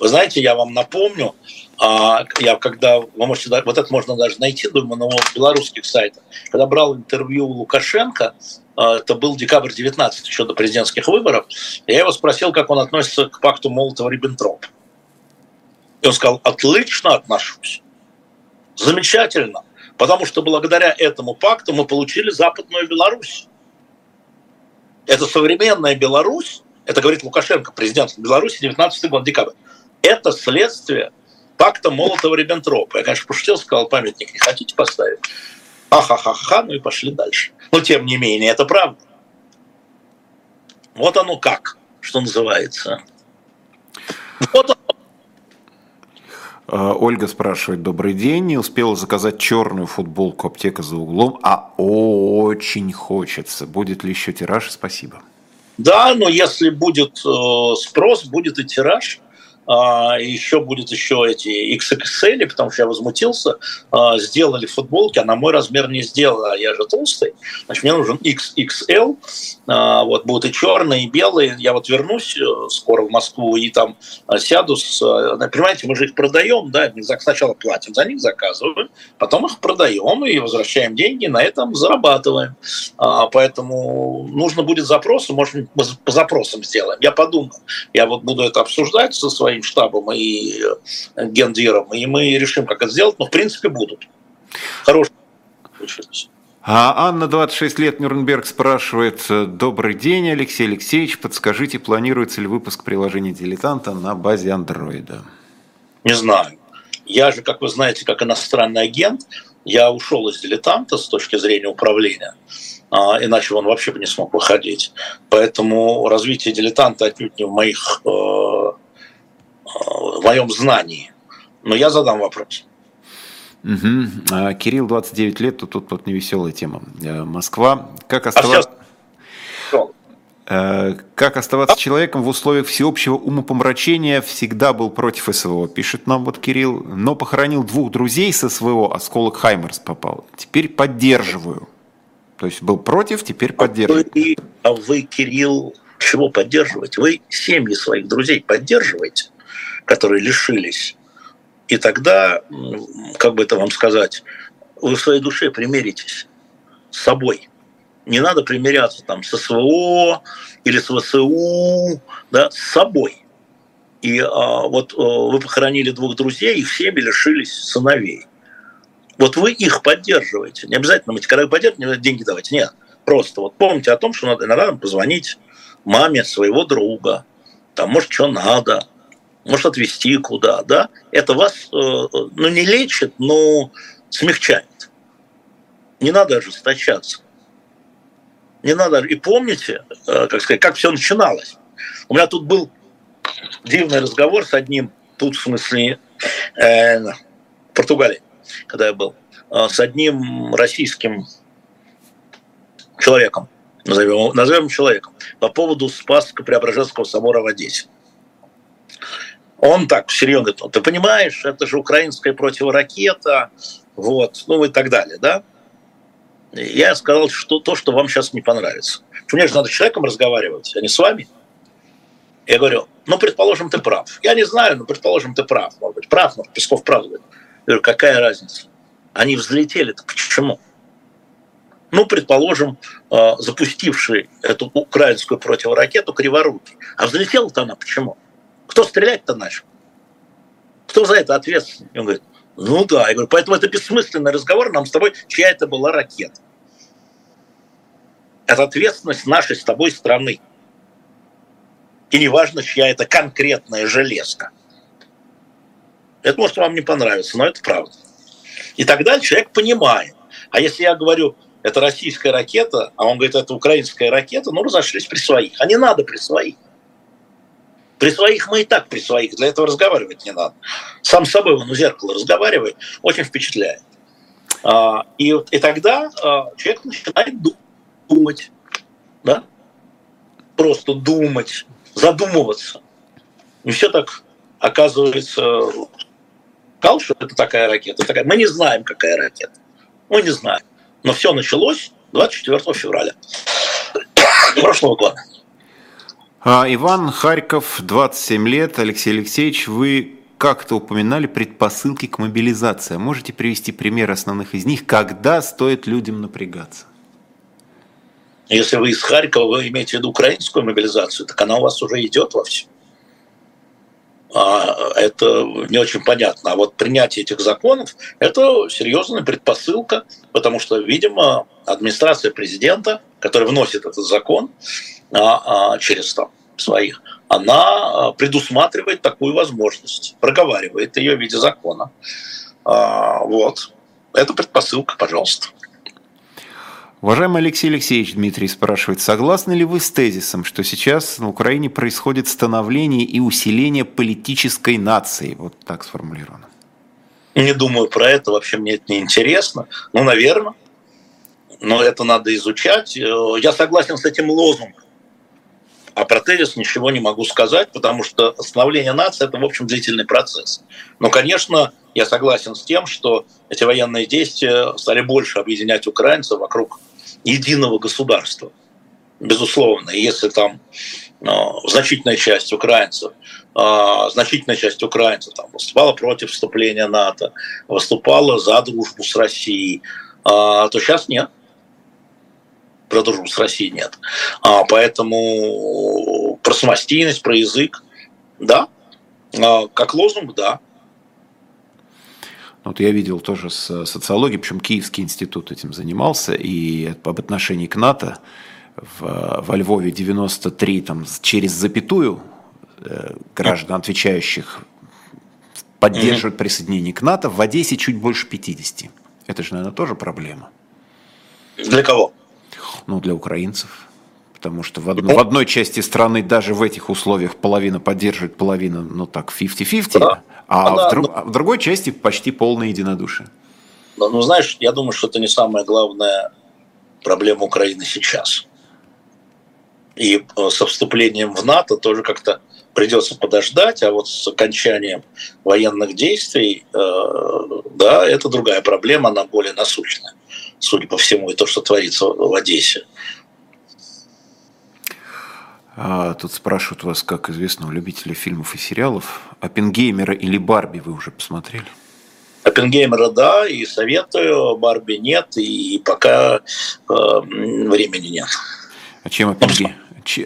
Вы знаете, я вам напомню, а, я когда, вы можете, вот это можно даже найти, думаю, на белорусских сайтах, когда брал интервью у Лукашенко, а, это был декабрь 19, еще до президентских выборов, я его спросил, как он относится к пакту Молотова-Риббентропа. И он сказал, отлично отношусь, замечательно, потому что благодаря этому пакту мы получили Западную Беларусь. Это современная Беларусь, это говорит Лукашенко, президент Беларуси, 19 год, декабрь. Это следствие пакта Молотова-Риббентропа. Я, конечно, пошутил, сказал, памятник не хотите поставить? Ха-ха-ха-ха, ну и пошли дальше. Но тем не менее, это правда. Вот оно как, что называется. Вот оно. А, Ольга спрашивает, добрый день, не успела заказать черную футболку аптека за углом, а очень хочется. Будет ли еще тираж? Спасибо. Да, но если будет э, спрос, будет и тираж. А, еще будет еще эти XXL, потому что я возмутился, а, сделали футболки, а на мой размер не сделала, я же толстый, значит, мне нужен XXL, а, вот будут и черные, и белые, я вот вернусь э, скоро в Москву и там сяду с, э, понимаете, мы же их продаем, да, сначала платим за них, заказываем, потом их продаем и возвращаем деньги, на этом зарабатываем, поэтому нужно будет запросы, может, по запросам сделаем, я подумаю, я вот буду это обсуждать со своим своим штабом и э, гендиром, и мы решим, как это сделать, но в принципе будут. Хорошие а Анна, 26 лет, Нюрнберг, спрашивает, добрый день, Алексей Алексеевич, подскажите, планируется ли выпуск приложения «Дилетанта» на базе андроида? Не знаю. Я же, как вы знаете, как иностранный агент, я ушел из «Дилетанта» с точки зрения управления, а, иначе он вообще бы не смог выходить. Поэтому развитие «Дилетанта» отнюдь не в моих э, в моем знании. Но я задам вопрос. Угу. Кирилл, 29 лет, тут, тут, тут невеселая тема. Э, Москва. Как оставаться... А как оставаться человеком в условиях всеобщего умопомрачения всегда был против СВО, пишет нам вот Кирилл, но похоронил двух друзей со своего, осколок Хаймерс попал. Теперь поддерживаю. То есть был против, теперь поддерживаю. А вы, а вы Кирилл, чего поддерживать? Вы семьи своих друзей поддерживаете? Которые лишились. И тогда, как бы это вам сказать, вы в своей душе примиритесь с собой. Не надо примиряться там со СВО или с ВСУ, да, с собой. И а, вот а, вы похоронили двух друзей, и все лишились сыновей. Вот вы их поддерживаете. Не обязательно, когда вы поддерживаете, деньги давайте. Нет. Просто вот помните о том, что надо иногда позвонить маме своего друга. Там, может, что надо может отвести куда, да, это вас, э, ну, не лечит, но смягчает. Не надо ожесточаться. Не надо, и помните, э, как сказать, как все начиналось. У меня тут был дивный разговор с одним, тут в смысле, э, в Португалии, когда я был, э, с одним российским человеком, назовем, назовем человеком, по поводу Спаско-Преображенского собора в Одессе. Он так серьезно говорит, «Ну, ты понимаешь, это же украинская противоракета, вот, ну и так далее, да. Я сказал, что то, что вам сейчас не понравится. Мне же надо с человеком разговаривать, а не с вами. Я говорю, ну, предположим, ты прав. Я не знаю, но предположим, ты прав. Может быть, прав, но Песков прав. Я говорю, какая разница? Они взлетели, так почему? Ну, предположим, э, запустивший эту украинскую противоракету криворукий. А взлетела-то она почему? Кто стрелять-то начал? Кто за это ответственный? Он говорит, ну да. Я говорю, поэтому это бессмысленный разговор нам с тобой, чья это была ракета. Это ответственность нашей с тобой страны. И неважно, чья это конкретная железка. Это может вам не понравиться, но это правда. И тогда человек понимает. А если я говорю, это российская ракета, а он говорит, это украинская ракета, ну, разошлись при своих. А не надо при своих. При своих мы и так при своих, для этого разговаривать не надо. Сам с собой он у зеркала разговаривает, очень впечатляет. А, и, и тогда а, человек начинает думать, да? просто думать, задумываться. Не все так оказывается сказал, это такая ракета. Такая. Мы не знаем, какая ракета. Мы не знаем. Но все началось 24 февраля прошлого года. А, Иван Харьков, 27 лет. Алексей Алексеевич, вы как-то упоминали предпосылки к мобилизации. Можете привести пример основных из них, когда стоит людям напрягаться? Если вы из Харькова, вы имеете в виду украинскую мобилизацию, так она у вас уже идет во всем. А, это не очень понятно. А вот принятие этих законов – это серьезная предпосылка, потому что, видимо, администрация президента, которая вносит этот закон, а, а, через там, своих, она а, предусматривает такую возможность, проговаривает ее в виде закона. Вот. Это предпосылка, пожалуйста. Уважаемый Алексей Алексеевич, Дмитрий спрашивает, согласны ли вы с тезисом, что сейчас на Украине происходит становление и усиление политической нации? Вот так сформулировано. Не думаю про это, вообще мне это не интересно. Ну, наверное. Но это надо изучать. Э, я согласен с этим лозунгом А про тезис ничего не могу сказать, потому что становление нации – это, в общем, длительный процесс. Но, конечно, я согласен с тем, что эти военные действия стали больше объединять украинцев вокруг единого государства. Безусловно, если там ну, значительная часть украинцев, э, значительная часть украинцев там, выступала против вступления НАТО, выступала за дружбу с Россией, э, то сейчас нет про дружбу с Россией нет. А, поэтому про самостийность, про язык, да. А, как лозунг, да. Вот я видел тоже с социологией, причем Киевский институт этим занимался, и об отношении к НАТО в, во Львове 93 там, через запятую э, граждан, отвечающих, поддерживают mm-hmm. присоединение к НАТО, в Одессе чуть больше 50. Это же, наверное, тоже проблема. Для кого? Ну, для украинцев. Потому что в, од... в одной части страны даже в этих условиях половина поддерживает, половина, ну так, 50-50, да. а, да, в, друг... но... в другой части почти полное единодушие. Ну, ну, знаешь, я думаю, что это не самая главная проблема Украины сейчас. И э, со вступлением в НАТО тоже как-то придется подождать, а вот с окончанием военных действий, э, да, это другая проблема, она более насущная судя по всему, и то, что творится в Одессе. А, тут спрашивают вас, как известного любителя фильмов и сериалов, Оппенгеймера или Барби вы уже посмотрели? Оппенгеймера, да, и советую, Барби нет, и пока э, времени нет. А чем Оппенгеймер?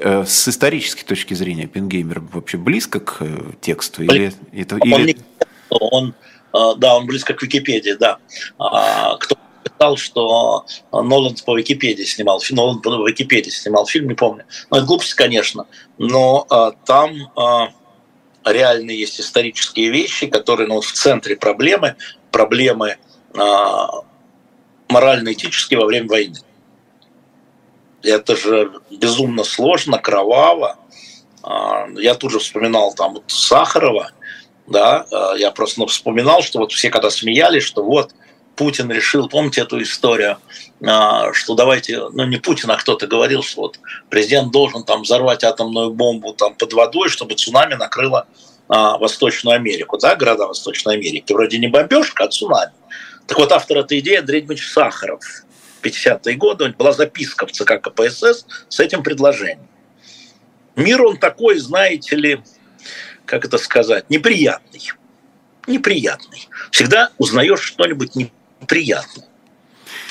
Э, с исторической точки зрения Оппенгеймер вообще близко к э, тексту? Или, это, он, или... он, э, да, он близко к Википедии, да. А, кто читал, что Нолан по Википедии снимал, Нолан по Википедии снимал фильм, не помню. Ну, это глупость, конечно, но а, там а, реально есть исторические вещи, которые ну, в центре проблемы, проблемы а, морально-этические во время войны. Это же безумно сложно, кроваво. А, я тут же вспоминал там вот Сахарова, да, а, я просто ну, вспоминал, что вот все когда смеялись, что вот – Путин решил, помните эту историю, а, что давайте, ну не Путин, а кто-то говорил, что вот президент должен там взорвать атомную бомбу там под водой, чтобы цунами накрыло а, Восточную Америку, да, города Восточной Америки. Вроде не бомбежка, а цунами. Так вот, автор этой идеи Андрей Дмитриевич Сахаров. В 50-е годы у него была записка в ЦК КПСС с этим предложением. Мир он такой, знаете ли, как это сказать, неприятный. Неприятный. Всегда узнаешь что-нибудь приятно.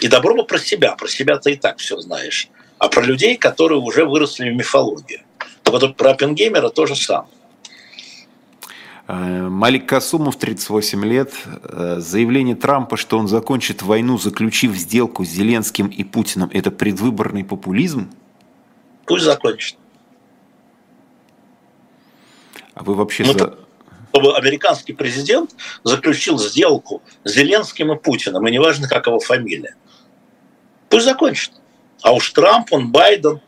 И добро бы про себя, про себя ты и так все знаешь. А про людей, которые уже выросли в мифологию. То вот про Оппенгеймера то же самое. Э, Малик Касумов, 38 лет. Э, заявление Трампа, что он закончит войну, заключив сделку с Зеленским и Путиным, это предвыборный популизм? Пусть закончит. А вы вообще ну, за чтобы американский президент заключил сделку с Зеленским и Путиным, и неважно, как его фамилия. Пусть закончит. А уж Трамп, он Байден,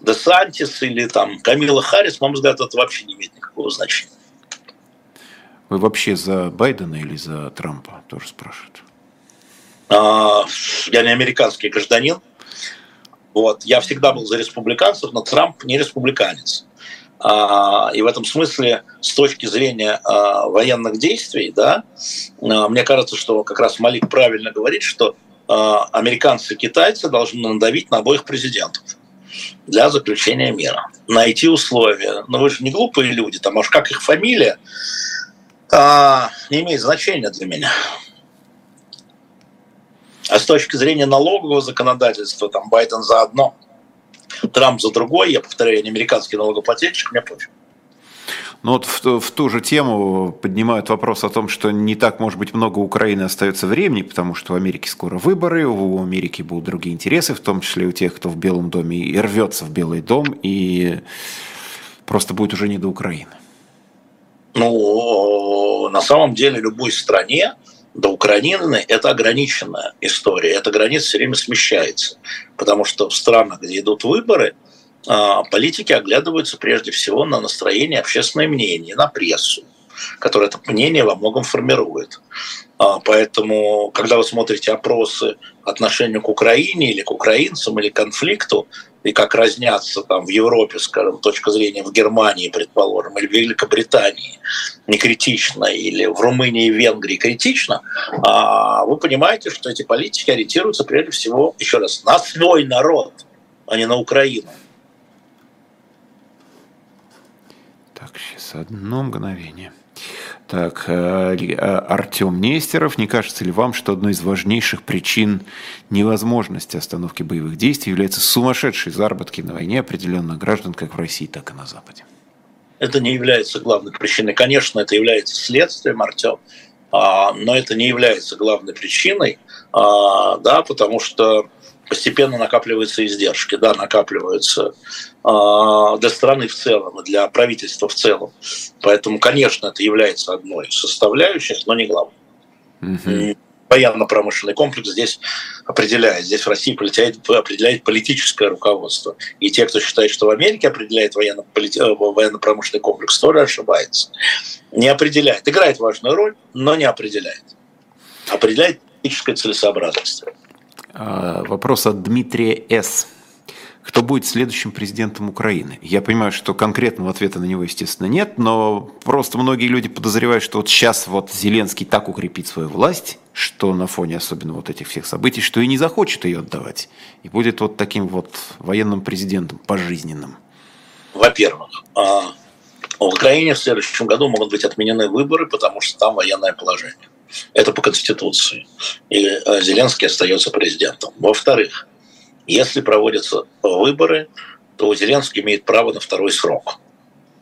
Десантис или там Камила Харрис, на мой взгляд, это вообще не имеет никакого значения. Вы вообще за Байдена или за Трампа, тоже спрашивают? А, я не американский гражданин. Вот. Я всегда был за республиканцев, но Трамп не республиканец. А, и в этом смысле, с точки зрения а, военных действий, да, а, мне кажется, что как раз Малик правильно говорит, что американцы и китайцы должны надавить на обоих президентов для заключения мира. Найти условия. Но вы же не глупые люди, там, аж как их фамилия, не имеет значения для меня. А с точки зрения налогового законодательства, там Байден заодно – Трамп за другой, я повторяю, я не американский налогоплательщик, мне пофиг. Ну вот в, в ту же тему поднимают вопрос о том, что не так, может быть, много Украины остается времени, потому что в Америке скоро выборы, у Америки будут другие интересы, в том числе у тех, кто в Белом доме и рвется в Белый дом, и просто будет уже не до Украины. Ну, на самом деле любой стране до Украины это ограниченная история. Эта граница все время смещается, потому что в странах, где идут выборы, а, политики оглядываются прежде всего на настроение, общественное мнение, на прессу. который это мнение во многом формирует. А, поэтому, когда вы смотрите опросы отношению к Украине или к украинцам или к конфликту, и как разнятся там в Европе, скажем, точка зрения в Германии, предположим, или в Великобритании не критично, или в Румынии и Венгрии критично, а вы понимаете, что эти политики ориентируются прежде всего, еще раз, на свой народ, а не на Украину. Так, сейчас одно мгновение. Так, э, э, Артем Нестеров, не кажется ли вам, что одной из важнейших причин невозможности остановки боевых действий является сумасшедшие заработки на войне определенных граждан как в России, так и на Западе? Это не является главной причиной. Конечно, это является следствием, Артем, а, но это не является главной причиной, а, да, потому что постепенно накапливаются издержки, да, накапливаются э, для страны в целом для правительства в целом. Поэтому, конечно, это является одной из составляющих, но не главной. Угу. Военно-промышленный комплекс здесь определяет. Здесь в России определяет, определяет политическое руководство. И те, кто считает, что в Америке определяет э, военно-промышленный комплекс, тоже ошибается. Не определяет. Играет важную роль, но не определяет. Определяет политическая целесообразность. А, вопрос от Дмитрия С. Кто будет следующим президентом Украины? Я понимаю, что конкретного ответа на него, естественно, нет, но просто многие люди подозревают, что вот сейчас вот Зеленский так укрепит свою власть, что на фоне особенно вот этих всех событий, что и не захочет ее отдавать. И будет вот таким вот военным президентом пожизненным. Во-первых, а, в Украине в следующем году могут быть отменены выборы, потому что там военное положение. Это по Конституции. И э, Зеленский остается президентом. Во-вторых, если проводятся выборы, то Зеленский имеет право на второй срок.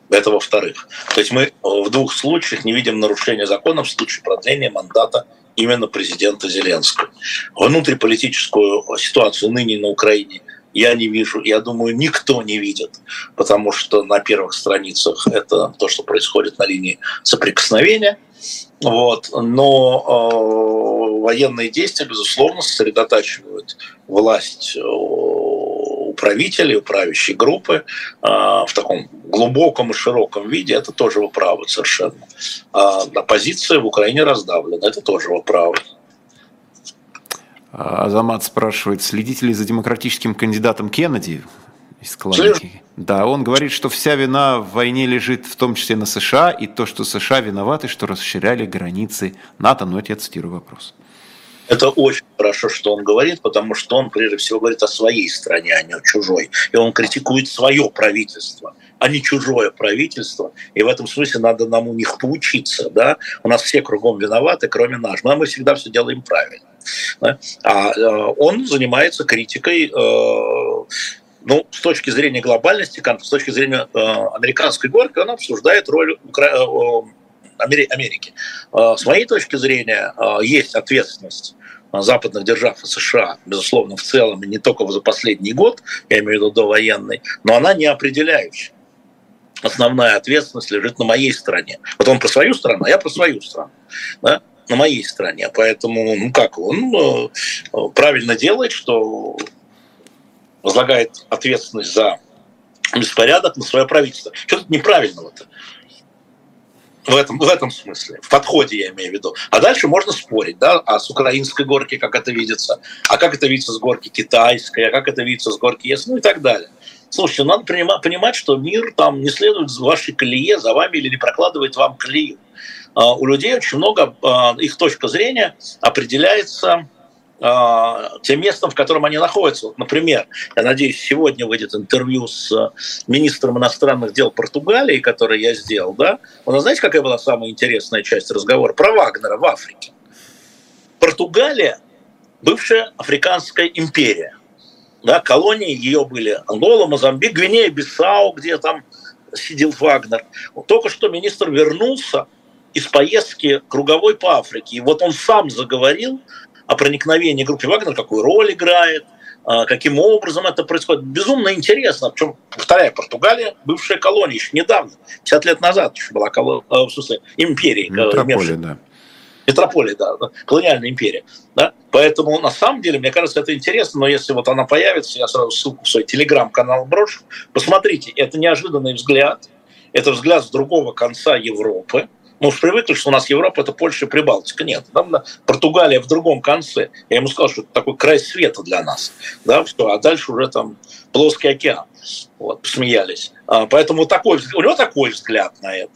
Это во-вторых. То есть мы в двух случаях не видим нарушения закона в случае продления мандата именно президента Зеленского. Внутриполитическую ситуацию ныне на Украине я не вижу, я думаю, никто не видит, потому что на первых страницах это то, что происходит на линии соприкосновения. Вот. Но э, военные действия, безусловно, сосредотачивают власть э, у правителей, у правящей группы э, в таком глубоком и широком виде. Это тоже вы правы совершенно. А оппозиция в Украине раздавлена. Это тоже вы правы. Азамат спрашивает, следите ли за демократическим кандидатом Кеннеди из Кланики? Да, он говорит, что вся вина в войне лежит в том числе на США, и то, что США виноваты, что расширяли границы НАТО. Но это я цитирую вопрос. Это очень хорошо, что он говорит, потому что он, прежде всего, говорит о своей стране, а не о чужой. И он критикует свое правительство, а не чужое правительство. И в этом смысле надо нам у них поучиться. Да? У нас все кругом виноваты, кроме нас. Но мы всегда все делаем правильно. Да? А э, он занимается критикой э, ну, с точки зрения глобальности, с точки зрения э, американской горки, он обсуждает роль Укра... э, Америки. Э, с моей точки зрения, э, есть ответственность западных держав и США, безусловно, в целом, и не только за последний год, я имею в виду довоенный, но она не определяющая. Основная ответственность лежит на моей стране. Вот он про свою страну, а я про свою страну. Да? на моей стране. Поэтому, ну как, он э, правильно делает, что возлагает ответственность за беспорядок на свое правительство. Что тут неправильного-то? В этом, в этом смысле, в подходе я имею в виду. А дальше можно спорить, да, а с украинской горки как это видится, а как это видится с горки китайской, а как это видится с горки ЕС, ну и так далее. Слушайте, надо понимать, что мир там не следует за вашей колее, за вами или не прокладывает вам колею. А, у людей очень много, а, их точка зрения определяется тем местом, в котором они находятся. Вот, например, я надеюсь, сегодня выйдет интервью с э, министром иностранных дел Португалии, который я сделал, да? Вы знаете, какая была самая интересная часть разговора? Про Вагнера в Африке. Португалия – бывшая африканская империя. Да, колонии ее были Ангола, Мозамбик, Гвинея, Бисау, где там сидел Вагнер. Только что министр вернулся из поездки круговой по Африке. И вот он сам заговорил о проникновении группы Вагнер, какую роль играет, а, каким образом это происходит. Безумно интересно. Причем, повторяю, Португалия бывшая колония еще недавно, 50 лет назад еще была колония, в смысле, империей. Метрополия, да. Метрополия, да, колониальная империя. Да? Поэтому, на самом деле, мне кажется, это интересно, но если вот она появится, я сразу ссылку в свой телеграм-канал брошу, посмотрите, это неожиданный взгляд, это взгляд с другого конца Европы, Мы уж привыкли, что у нас Европа – это Польша и Прибалтика. Нет, там Португалия в другом конце. Я ему сказал, что это такой край света для нас. Да, все, а дальше уже там плоский океан. Вот, посмеялись. А, поэтому такой, у него такой взгляд на это.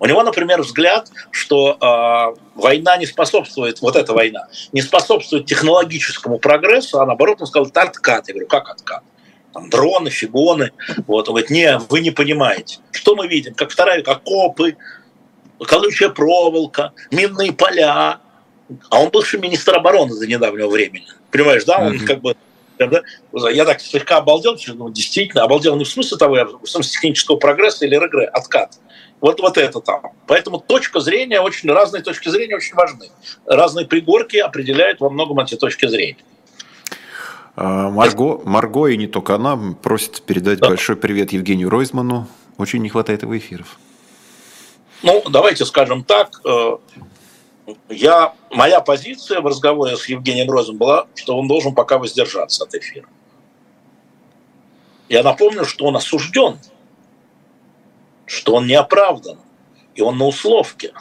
У него, например, взгляд, что э, война не способствует, вот эта война, не способствует технологическому прогрессу, а наоборот, он сказал, это откат. Я говорю, как откат? Там дроны, фигоны. Вот, он говорит, не, вы не понимаете. Что мы видим? Как вторая, как окопы, колючая проволока, минные поля. А он бывший министр обороны до недавнего времени. Понимаешь, да? Он mm-hmm. как бы я так слегка обалдел, ну, действительно, обалдел не в смысле того, а в смысле технического прогресса или регре, откат. Вот, вот это там. Поэтому точка зрения, очень разные точки зрения очень важны. Разные пригорки определяют во многом эти точки зрения. А, Марго, Марго и не только она просит передать да. большой привет Евгению Ройзману. Очень не хватает его эфиров. Ну, давайте скажем так. Э, я, моя позиция в разговоре с Евгением Розом была, что он должен пока воздержаться от эфира. Я напомню, что он осужден, что он не оправдан, и он на условке.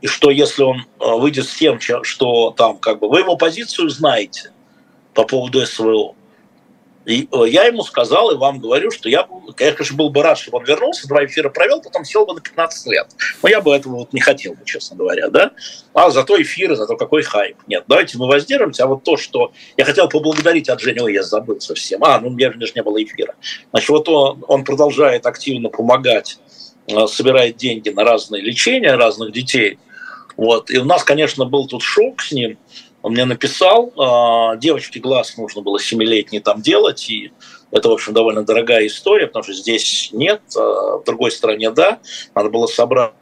И что если он э, выйдет с тем, что там как бы вы его позицию знаете по поводу СВО, и э, я ему сказал и вам говорю, что я, конечно, был бы рад, чтобы он вернулся, два эфира провел, потом сел бы на 15 лет. Но я бы этого вот не хотел, честно говоря, да. А зато эфиры, зато какой хайп. Нет, давайте мы воздержимся. А вот то, что я хотел поблагодарить от Жени, ой, я забыл совсем. А, ну, у меня же не было эфира. Значит, вот он, он продолжает активно помогать, э, собирает деньги на разные лечения разных детей. Вот. И у нас, конечно, был тут шок с ним, он мне написал, а, девочке глаз нужно было семилетний там делать, и это, в общем, довольно дорогая история, потому что здесь нет, а в другой стране да, надо было собрать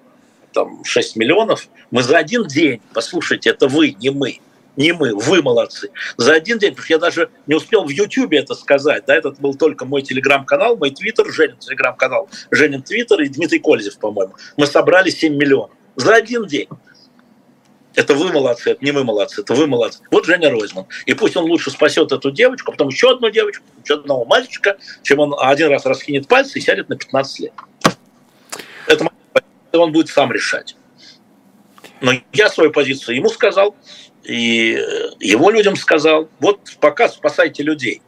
там 6 миллионов. Мы за один день, послушайте, это вы, не мы, не мы, вы молодцы. За один день, потому что я даже не успел в Ютьюбе это сказать, да, этот был только мой телеграм-канал, мой твиттер, Женин телеграм-канал, Женин твиттер и Дмитрий Кользев, по-моему. Мы собрали 7 миллионов за один день. Это вы молодцы, это не мы молодцы, это вы молодцы. Вот Женя Ройзман. И пусть он лучше спасет эту девочку, потом еще одну девочку, еще одного мальчика, чем он один раз раскинет пальцы и сядет на 15 лет. Это он будет сам решать. Но я свою позицию ему сказал, и его людям сказал, вот пока спасайте людей.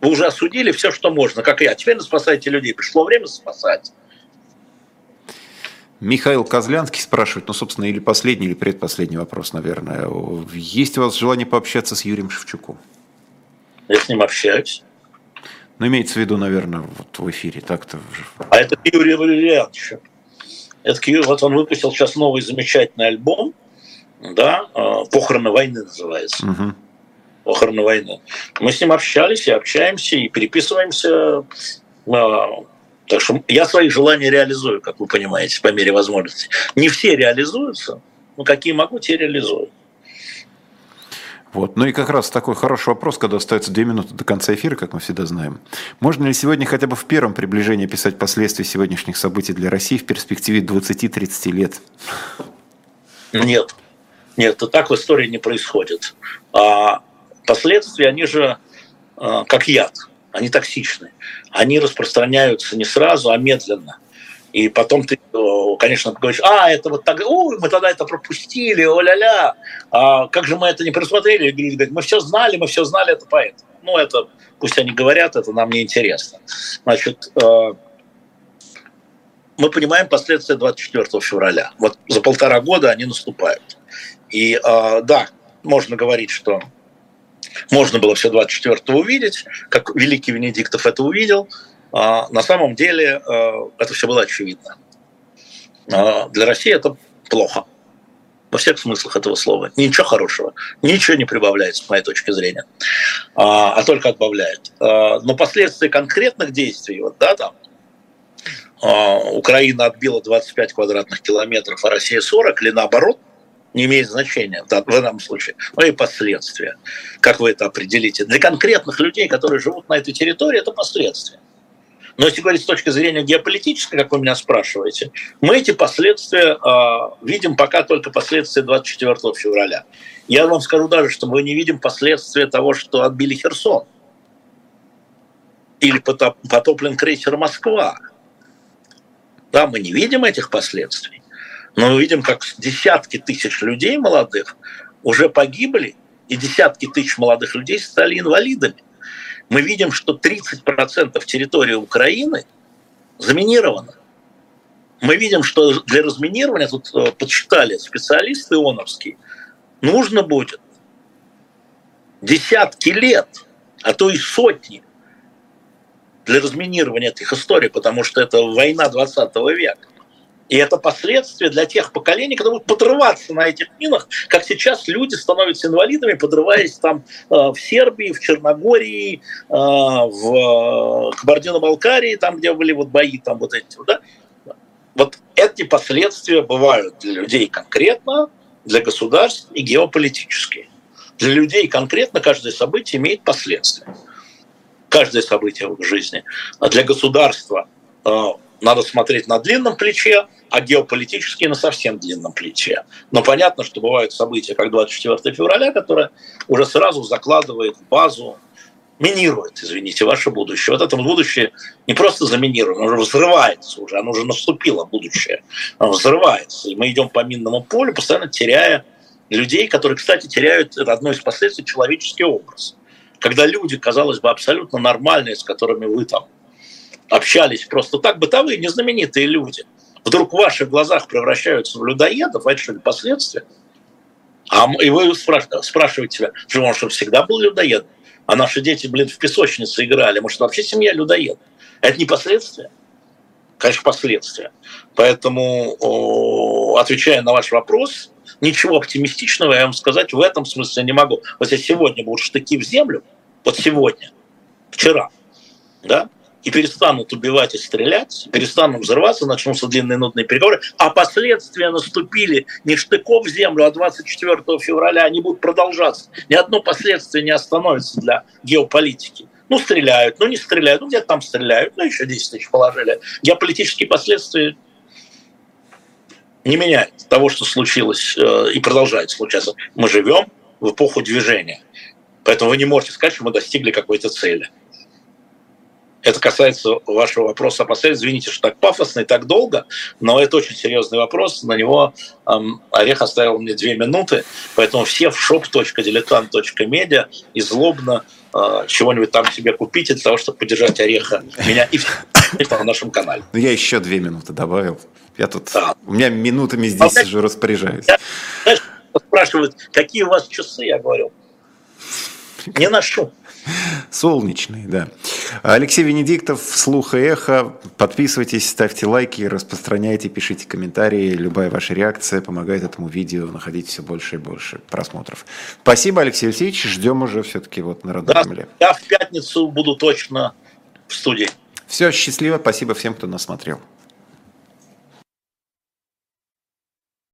Вы уже осудили все, что можно, как я. Теперь спасайте людей. Пришло время спасать. Михаил Козлянский спрашивает, ну, собственно, или последний, или предпоследний вопрос, наверное. Есть у вас желание пообщаться с Юрием Шевчуком? Я с ним общаюсь. Ну, имеется в виду, наверное, вот в эфире так-то. А это Юрий Валерьянович. Это вот он выпустил сейчас новый замечательный альбом, да, а, «Похороны войны» называется. Угу. «Похороны войны». Мы с ним общались и общаемся, и переписываемся а, так что я свои желания реализую, как вы понимаете, по мере возможности. Не все реализуются, но какие могу, те реализую. Вот. Ну и как раз такой хороший вопрос, когда остается две минуты до конца эфира, как мы всегда знаем. Можно ли сегодня хотя бы в первом приближении писать последствия сегодняшних событий для России в перспективе 20-30 лет? Нет. Нет, это так в истории не происходит. А последствия, они же а, как яд – они токсичны. Они распространяются не сразу, а медленно. И потом ты, конечно, говоришь, а, это вот так, ой, мы тогда это пропустили, о-ля-ля, а как же мы это не предусмотрели? И мы все знали, мы все знали, это поэтому. Ну, это, пусть они говорят, это нам не интересно. Значит, э, мы понимаем последствия 24 февраля. Вот за полтора года они наступают. И э, да, можно говорить, что можно было все 24 увидеть, как великий Венедиктов это увидел. А на самом деле э, это все было очевидно. А для России это плохо. Во всех смыслах этого слова. Ничего хорошего. Ничего не прибавляет, с моей точки зрения. А, а только отбавляет. А, но последствия конкретных действий, вот, да, там, Украина отбила 25 квадратных километров, а Россия 40, или наоборот – не имеет значения в данном случае, но и последствия. Как вы это определите? Для конкретных людей, которые живут на этой территории, это последствия. Но если говорить с точки зрения геополитической, как вы меня спрашиваете, мы эти последствия э, видим пока только последствия 24 февраля. Я вам скажу даже, что мы не видим последствия того, что отбили Херсон. Или потоплен крейсер «Москва». Да, мы не видим этих последствий. Но мы видим, как десятки тысяч людей молодых уже погибли, и десятки тысяч молодых людей стали инвалидами. Мы видим, что 30% территории Украины заминировано. Мы видим, что для разминирования, тут э, подсчитали специалисты ООНовские, нужно будет десятки лет, а то и сотни для разминирования этих историй, потому что это война 20 века. И это последствия для тех поколений, которые будут подрываться на этих минах, как сейчас люди становятся инвалидами, подрываясь там э, в Сербии, в Черногории, э, в Кабардино-Балкарии, там, где были вот бои, там вот эти, да. Вот эти последствия бывают для людей конкретно, для государств и геополитические. Для людей конкретно каждое событие имеет последствия. Каждое событие в жизни. А для государства э, надо смотреть на длинном плече, а геополитически на совсем длинном плече. Но понятно, что бывают события, как 24 февраля, которое уже сразу закладывает базу, минирует, извините, ваше будущее. Вот это будущее не просто заминировано, оно уже взрывается уже, оно уже наступило будущее, оно взрывается. И мы идем по минному полю, постоянно теряя людей, которые, кстати, теряют, одно из последствий, человеческий образ. Когда люди, казалось бы, абсолютно нормальные, с которыми вы там общались просто так, бытовые, незнаменитые люди, вдруг в ваших глазах превращаются в людоедов, а это что ли последствия? А, и вы спрашиваете себя, что он что, всегда был людоедом? А наши дети, блин, в песочнице играли. Может, вообще семья людоед? Это не последствия? Конечно, последствия. Поэтому, отвечая на ваш вопрос, ничего оптимистичного я вам сказать в этом смысле не могу. Вот если сегодня будут штыки в землю, вот сегодня, вчера, да, и перестанут убивать и стрелять, перестанут взрываться, начнутся длинные нудные переговоры, а последствия наступили не штыков в землю, а 24 февраля, они будут продолжаться. Ни одно последствие не остановится для геополитики. Ну, стреляют, ну, не стреляют, ну, где-то там стреляют, ну, еще 10 тысяч положили. Геополитические последствия не меняют того, что случилось э, и продолжает случаться. Мы живем в эпоху движения. Поэтому вы не можете сказать, что мы достигли какой-то цели. Это касается вашего вопроса о последствиях. Извините, что так пафосно и так долго, но это очень серьезный вопрос. На него эм, Орех оставил мне две минуты, поэтому все в shop.diletant.media и злобно э, чего-нибудь там себе купите для того, чтобы поддержать Ореха, меня и на нашем канале. Ну, я еще две минуты добавил. Я тут, да. у меня минутами здесь а, уже распоряжаюсь. Я, знаешь, спрашивают, какие у вас часы, я говорю, не ношу. Солнечный, да. Алексей Венедиктов, «Слух и эхо». Подписывайтесь, ставьте лайки, распространяйте, пишите комментарии. Любая ваша реакция помогает этому видео находить все больше и больше просмотров. Спасибо, Алексей Алексеевич. Ждем уже все-таки вот на родной да, земле. Я в пятницу буду точно в студии. Все, счастливо. Спасибо всем, кто нас смотрел.